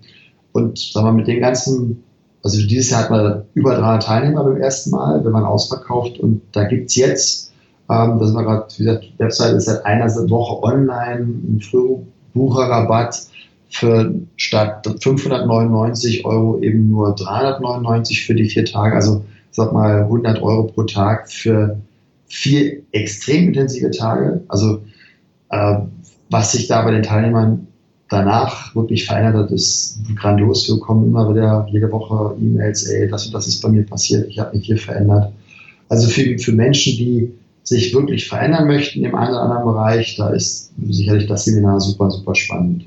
B: und sagen wir mit den ganzen, also dieses Jahr hat man über 300 Teilnehmer beim ersten Mal, wenn man ausverkauft und da gibt es jetzt, ähm, das war gerade, wie gesagt, die Website ist seit einer Woche online, ein Frühbucherrabatt für statt 599 Euro eben nur 399 für die vier Tage. Also sag mal, 100 Euro pro Tag für vier extrem intensive Tage. Also äh, was sich da bei den Teilnehmern danach wirklich verändert hat, ist grandios. Wir bekommen immer wieder jede Woche E-Mails, ey, das und das ist bei mir passiert, ich habe mich hier verändert. Also für, für Menschen, die sich wirklich verändern möchten im einen oder anderen Bereich, da ist sicherlich das Seminar super, super spannend.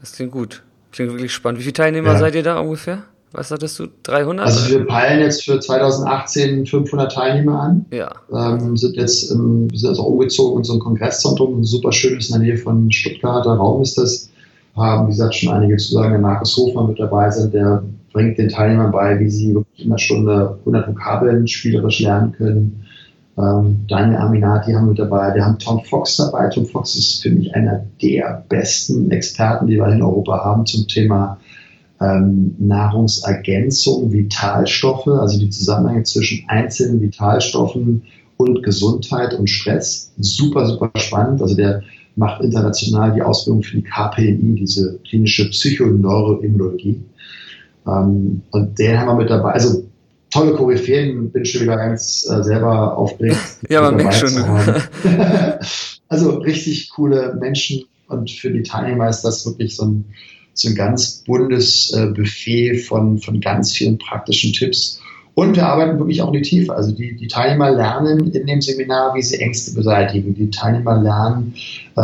A: Das klingt gut. Klingt wirklich spannend. Wie viele Teilnehmer ja. seid ihr da ungefähr? Was hattest du? 300?
B: Also wir peilen jetzt für 2018 500 Teilnehmer an. Ja. Ähm, sind jetzt ähm, sind also umgezogen in so ein Kongresszentrum, super schön ist in der Nähe von Stuttgarter Raum ist das. Haben, wie gesagt, schon einige Zusagen. Der Markus Hofmann mit dabei sind, der bringt den Teilnehmern bei, wie sie wirklich in einer Stunde 100 Vokabeln spielerisch lernen können. Ähm, Daniel Aminati haben wir mit dabei. Wir haben Tom Fox dabei. Tom Fox ist für mich einer der besten Experten, die wir in Europa haben zum Thema ähm, Nahrungsergänzung, Vitalstoffe, also die Zusammenhänge zwischen einzelnen Vitalstoffen und Gesundheit und Stress. Super, super spannend. Also der macht international die Ausbildung für die KPNI, diese klinische Psychoneuroimmunologie. Ähm, und den haben wir mit dabei. Also tolle Koryphäen, bin schon wieder ganz äh, selber aufgeregt.
A: ja, man merkt schon.
B: also richtig coole Menschen, und für die Teilnehmer ist das wirklich so ein, so ein ganz buntes äh, Buffet von, von ganz vielen praktischen Tipps. Und wir arbeiten wirklich auch in die Tiefe. Also die, die Teilnehmer lernen in dem Seminar, wie sie Ängste beseitigen. Die Teilnehmer lernen, äh,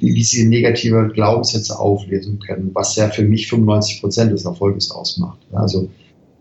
B: wie, sie negative Glaubenssätze auflesen können, was ja für mich 95 Prozent des Erfolges ausmacht. Also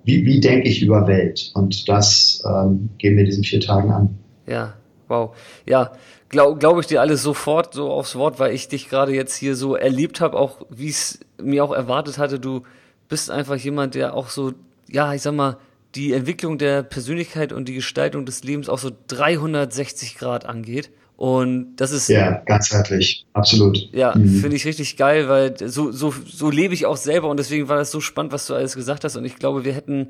B: wie, wie denke ich über Welt? Und das ähm, gehen wir diesen vier Tagen an.
A: Ja, wow. Ja, glaube glaub ich dir alles sofort so aufs Wort, weil ich dich gerade jetzt hier so erlebt habe, auch wie es mir auch erwartet hatte. Du bist einfach jemand, der auch so, ja, ich sag mal, die Entwicklung der Persönlichkeit und die Gestaltung des Lebens auch so 360 Grad angeht. Und das ist.
B: Ja, ganzheitlich, absolut.
A: Ja, mhm. finde ich richtig geil, weil so, so, so lebe ich auch selber und deswegen war das so spannend, was du alles gesagt hast. Und ich glaube, wir hätten,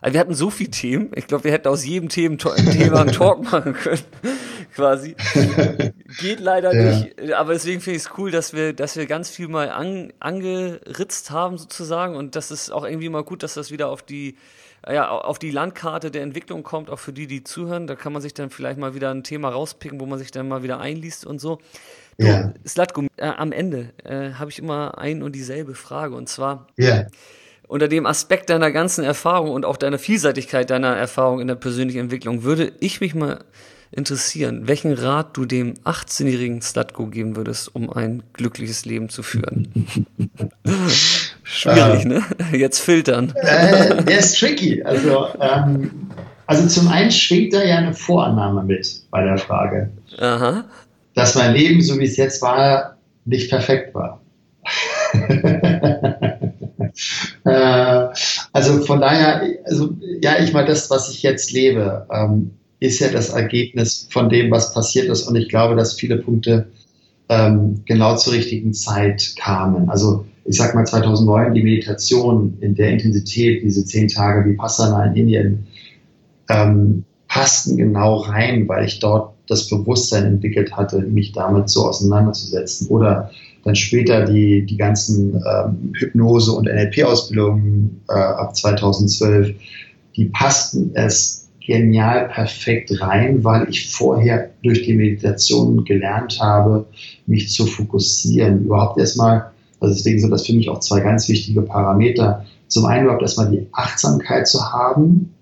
A: also wir hatten so viele Themen. Ich glaube, wir hätten aus jedem Thema, Thema einen Talk machen können, quasi. Geht leider ja. nicht. Aber deswegen finde ich es cool, dass wir, dass wir ganz viel mal an, angeritzt haben, sozusagen. Und das ist auch irgendwie mal gut, dass das wieder auf die, ja, auf die Landkarte der Entwicklung kommt, auch für die, die zuhören. Da kann man sich dann vielleicht mal wieder ein Thema rauspicken, wo man sich dann mal wieder einliest und so. Ja. Slatko, äh, am Ende äh, habe ich immer ein und dieselbe Frage. Und zwar, ja unter dem Aspekt deiner ganzen Erfahrung und auch deiner Vielseitigkeit deiner Erfahrung in der persönlichen Entwicklung würde ich mich mal interessieren, welchen Rat du dem 18-jährigen Slatko geben würdest, um ein glückliches Leben zu führen. Schwierig, äh, ne? Jetzt filtern.
B: Äh, der ist tricky. Also, ähm, also zum einen schwingt da ja eine Vorannahme mit bei der Frage. Aha. Dass mein Leben, so wie es jetzt war, nicht perfekt war. äh, also von daher, also ja, ich meine, das, was ich jetzt lebe, ähm, ist ja das Ergebnis von dem, was passiert ist. Und ich glaube, dass viele Punkte ähm, genau zur richtigen Zeit kamen. Also ich sag mal 2009 die Meditation in der Intensität, diese zehn Tage wie Passana in Indien, ähm, passten genau rein, weil ich dort das Bewusstsein entwickelt hatte, mich damit so auseinanderzusetzen. Oder dann später die, die ganzen ähm, Hypnose- und NLP-Ausbildungen äh, ab 2012, die passten es genial perfekt rein, weil ich vorher durch die Meditation gelernt habe, mich zu fokussieren. Überhaupt erstmal, also deswegen sind das für mich auch zwei ganz wichtige Parameter. Zum einen überhaupt erstmal die Achtsamkeit zu haben,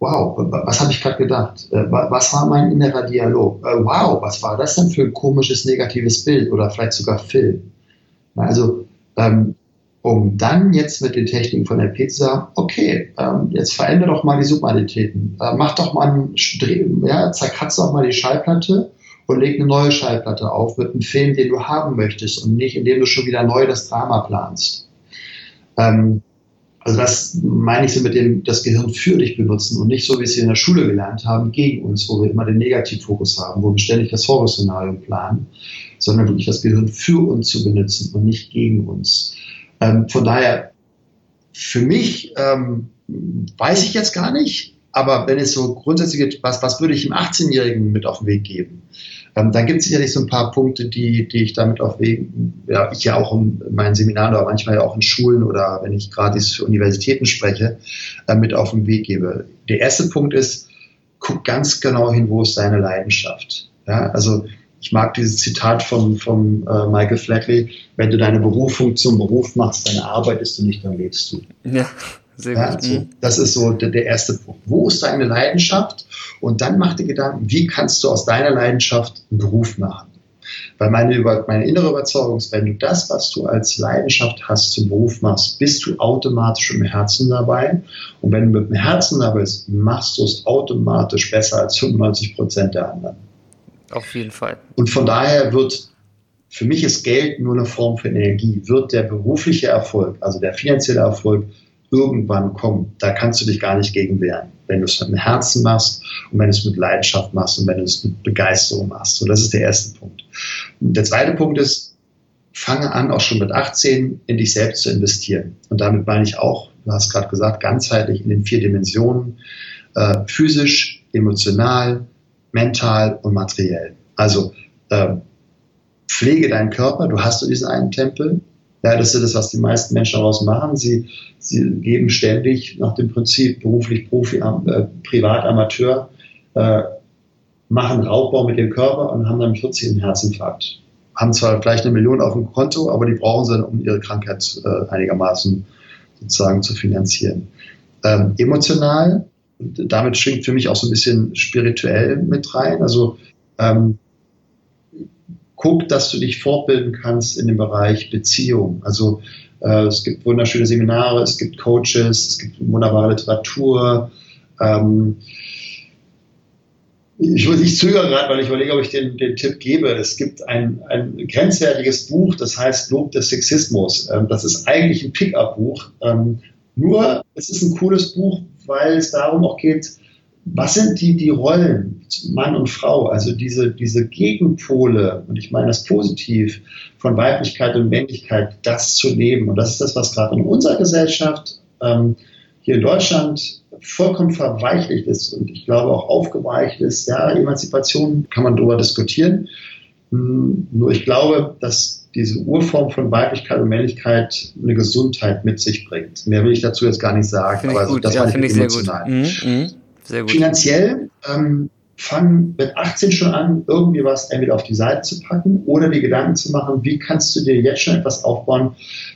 B: wow, was habe ich gerade gedacht? Äh, was war mein innerer Dialog? Äh, wow, was war das denn für ein komisches, negatives Bild oder vielleicht sogar Film? Also, ähm, um dann jetzt mit den Techniken von der sagen, okay, ähm, jetzt verändere doch mal die Submoditäten, äh, mach doch mal ein, ja, zerkratz doch mal die Schallplatte und leg eine neue Schallplatte auf mit einem Film, den du haben möchtest und nicht, indem du schon wieder neu das Drama planst. Ähm, also das meine ich so mit dem, das Gehirn für dich benutzen und nicht so, wie wir es in der Schule gelernt haben, gegen uns, wo wir immer den Negativfokus haben, wo wir ständig das Horrorszenario planen, sondern wirklich das Gehirn für uns zu benutzen und nicht gegen uns. Ähm, von daher, für mich ähm, weiß ich jetzt gar nicht, aber wenn es so grundsätzlich geht, was, was würde ich dem 18-Jährigen mit auf den Weg geben? Ähm, dann gibt es sicherlich so ein paar Punkte, die, die ich damit auf Wegen, ja, ich ja auch in meinen Seminaren oder manchmal ja auch in Schulen oder wenn ich gratis für Universitäten spreche, äh, mit auf den Weg gebe. Der erste Punkt ist, guck ganz genau hin, wo ist deine Leidenschaft. Ja, also ich mag dieses Zitat von, von äh, Michael Flatley, wenn du deine Berufung zum Beruf machst, dann arbeitest du nicht, dann lebst du. Ja. Sehr ja, gut. Also, das ist so der, der, erste Punkt. Wo ist deine Leidenschaft? Und dann mach dir Gedanken, wie kannst du aus deiner Leidenschaft einen Beruf machen? Weil meine, meine innere Überzeugung ist, wenn du das, was du als Leidenschaft hast, zum Beruf machst, bist du automatisch im Herzen dabei. Und wenn du mit dem Herzen dabei bist, machst du es automatisch besser als 95 Prozent der anderen.
A: Auf jeden Fall.
B: Und von daher wird für mich ist Geld nur eine Form für Energie. Wird der berufliche Erfolg, also der finanzielle Erfolg, irgendwann kommen. Da kannst du dich gar nicht gegen wehren. Wenn du es mit dem Herzen machst und wenn du es mit Leidenschaft machst und wenn du es mit Begeisterung machst. So, das ist der erste Punkt. Und der zweite Punkt ist, fange an, auch schon mit 18 in dich selbst zu investieren. Und damit meine ich auch, du hast gerade gesagt, ganzheitlich in den vier Dimensionen, äh, physisch, emotional, mental und materiell. Also äh, pflege deinen Körper, du hast du diesen einen Tempel, ja, das ist das, was die meisten Menschen daraus machen. Sie, sie geben ständig nach dem Prinzip beruflich Profi, äh, privat Amateur, äh, machen Raubbau mit dem Körper und haben dann plötzlich einen Herzinfarkt. haben zwar vielleicht eine Million auf dem Konto, aber die brauchen sie, um ihre Krankheit äh, einigermaßen sozusagen zu finanzieren. Ähm, emotional, damit schwingt für mich auch so ein bisschen spirituell mit rein. Also ähm, guck, dass du dich fortbilden kannst in dem Bereich Beziehung. Also äh, es gibt wunderschöne Seminare, es gibt Coaches, es gibt wunderbare Literatur. Ähm, ich, ich zögere gerade, weil ich überlege, ob ich den, den Tipp gebe. Es gibt ein, ein grenzwertiges Buch, das heißt Lob des Sexismus. Ähm, das ist eigentlich ein Pickup-Buch. Ähm, nur, es ist ein cooles Buch, weil es darum auch geht, was sind die, die Rollen, Mann und Frau, also diese, diese Gegenpole, und ich meine das positiv, von Weiblichkeit und Männlichkeit, das zu leben. Und das ist das, was gerade in unserer Gesellschaft ähm, hier in Deutschland vollkommen verweichlicht ist und ich glaube auch aufgeweicht ist. Ja, Emanzipation kann man darüber diskutieren. Hm, nur ich glaube, dass diese Urform von Weiblichkeit und Männlichkeit eine Gesundheit mit sich bringt. Mehr will ich dazu jetzt gar nicht sagen,
A: find aber also, das ja, finde ich emotional. gut. Mhm, mh.
B: Sehr gut. Finanziell ähm, fang mit 18 schon an, irgendwie was entweder auf die Seite zu packen oder die Gedanken zu machen, wie kannst du dir jetzt schon etwas aufbauen,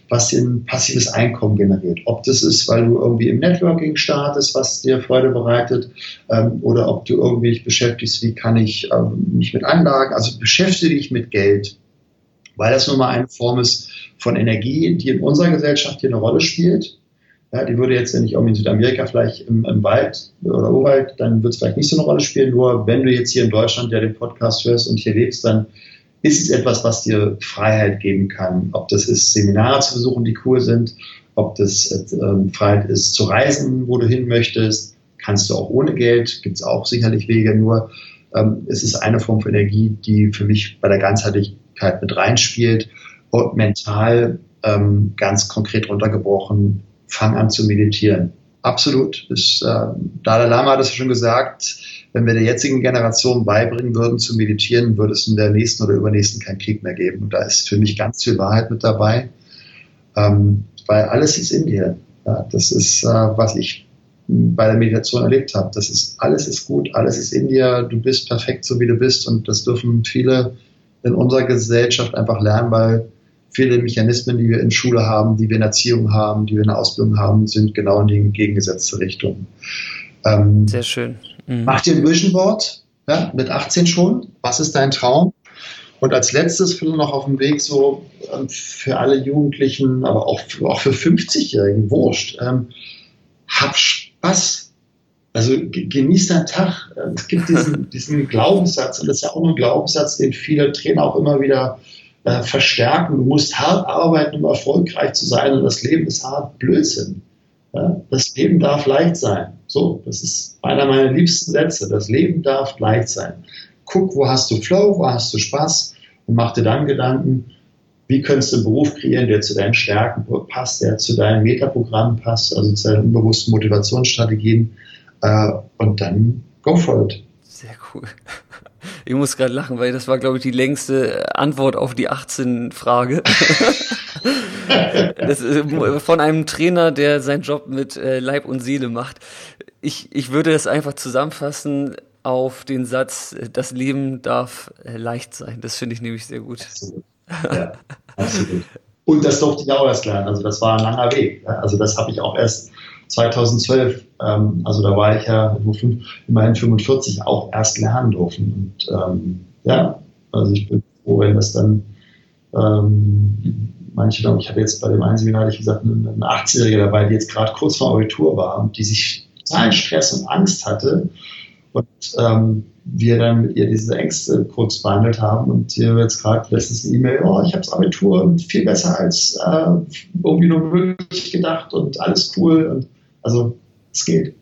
B: was dir ein passives Einkommen generiert. Ob das ist, weil du irgendwie im Networking startest, was dir Freude bereitet, ähm, oder ob du irgendwie dich beschäftigst, wie kann ich ähm, mich mit Anlagen, also beschäftige dich mit Geld, weil das nun mal eine Form ist von Energie, die in unserer Gesellschaft hier eine Rolle spielt ja, die würde jetzt, wenn ich irgendwie in Südamerika vielleicht im, im Wald oder Urwald, dann wird es vielleicht nicht so eine Rolle spielen. Nur wenn du jetzt hier in Deutschland ja den Podcast hörst und hier lebst, dann ist es etwas, was dir Freiheit geben kann. Ob das ist, Seminare zu besuchen, die cool sind, ob das äh, Freiheit ist, zu reisen, wo du hin möchtest, kannst du auch ohne Geld, gibt es auch sicherlich Wege, nur ähm, es ist eine Form von Energie, die für mich bei der Ganzheitlichkeit mit reinspielt und mental ähm, ganz konkret runtergebrochen fang an zu meditieren. Absolut. Das, äh, Dalai Lama hat es schon gesagt, wenn wir der jetzigen Generation beibringen würden zu meditieren, würde es in der nächsten oder übernächsten keinen Krieg mehr geben. Und da ist für mich ganz viel Wahrheit mit dabei, ähm, weil alles ist in dir. Ja, das ist, äh, was ich bei der Meditation erlebt habe. Das ist, alles ist gut, alles ist in dir, du bist perfekt, so wie du bist. Und das dürfen viele in unserer Gesellschaft einfach lernen, weil viele Mechanismen, die wir in Schule haben, die wir in Erziehung haben, die wir in der Ausbildung haben, sind genau in die entgegengesetzte Richtung.
A: Ähm, Sehr schön.
B: Mhm. Mach dir ein Vision Board ja, mit 18 schon. Was ist dein Traum? Und als letztes vielleicht noch auf dem Weg so ähm, für alle Jugendlichen, aber auch für, auch für 50-Jährigen, wurscht. Ähm, hab Spaß. Also genieß deinen Tag. Es gibt diesen, diesen Glaubenssatz, und das ist ja auch ein Glaubenssatz, den viele Trainer auch immer wieder äh, verstärken. Du musst hart arbeiten, um erfolgreich zu sein und das Leben ist hart Blödsinn. Ja, das Leben darf leicht sein. So, das ist einer meiner liebsten Sätze. Das Leben darf leicht sein. Guck, wo hast du Flow, wo hast du Spaß und mach dir dann Gedanken, wie könntest du einen Beruf kreieren, der zu deinen Stärken passt, der zu deinem Metaprogramm passt, also zu deinen unbewussten Motivationsstrategien äh, und dann go for it.
A: Sehr cool. Ich muss gerade lachen, weil das war, glaube ich, die längste Antwort auf die 18-Frage. von einem Trainer, der seinen Job mit äh, Leib und Seele macht. Ich, ich würde das einfach zusammenfassen auf den Satz, das Leben darf äh, leicht sein. Das finde ich nämlich sehr gut.
B: Absolut. Ja, absolut. Und das durfte ich auch erst lernen. Also das war ein langer Weg. Also das habe ich auch erst 2012, ähm, also da war ich ja immerhin 45, auch erst lernen dürfen. Und ähm, ja, also ich bin froh, wenn das dann ähm, manche, ich habe jetzt bei dem einen Seminar, ich gesagt, eine 80-Jährige dabei, die jetzt gerade kurz vor Abitur war und die sich totalen Stress und Angst hatte. Und ähm, wir dann mit ihr diese Ängste kurz behandelt haben und hier jetzt gerade letztens eine E-Mail, oh, ich habe das Abitur viel besser als äh, irgendwie nur möglich gedacht und alles cool. Und also es geht.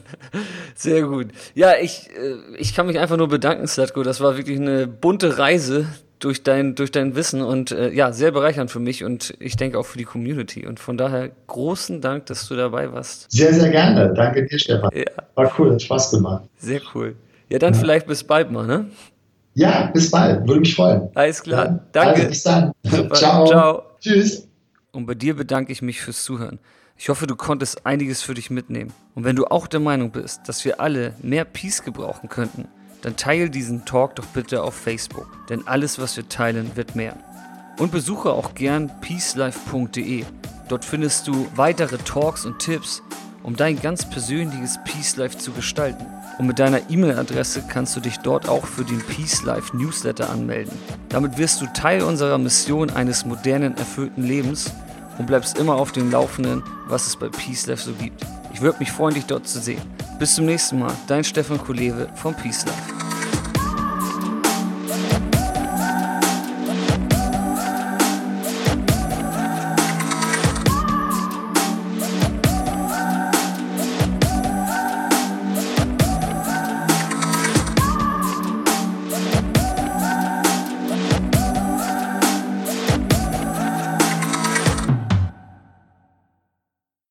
A: Sehr gut. Ja, ich, äh, ich kann mich einfach nur bedanken, Slatko. Das war wirklich eine bunte Reise durch dein, durch dein Wissen und äh, ja, sehr bereichernd für mich und ich denke auch für die Community. Und von daher großen Dank, dass du dabei warst.
B: Sehr, sehr gerne. Danke dir, Stefan. Ja. War cool, hat Spaß gemacht.
A: Sehr cool. Ja, dann ja. vielleicht bis bald mal, ne?
B: Ja, bis bald. Würde mich freuen.
A: Alles klar. Ja. Danke.
B: Also, bis dann. Ciao. Ciao.
A: Tschüss. Und bei dir bedanke ich mich fürs Zuhören. Ich hoffe, du konntest einiges für dich mitnehmen. Und wenn du auch der Meinung bist, dass wir alle mehr Peace gebrauchen könnten, dann teile diesen Talk doch bitte auf Facebook, denn alles, was wir teilen, wird mehr. Und besuche auch gern peacelife.de. Dort findest du weitere Talks und Tipps, um dein ganz persönliches Peace Life zu gestalten. Und mit deiner E-Mail-Adresse kannst du dich dort auch für den Peace Life Newsletter anmelden. Damit wirst du Teil unserer Mission eines modernen, erfüllten Lebens und bleibst immer auf dem Laufenden, was es bei Peace Life so gibt. Ich würde mich freuen, dich dort zu sehen. Bis zum nächsten Mal, dein Stefan Kulewe vom Peace Life.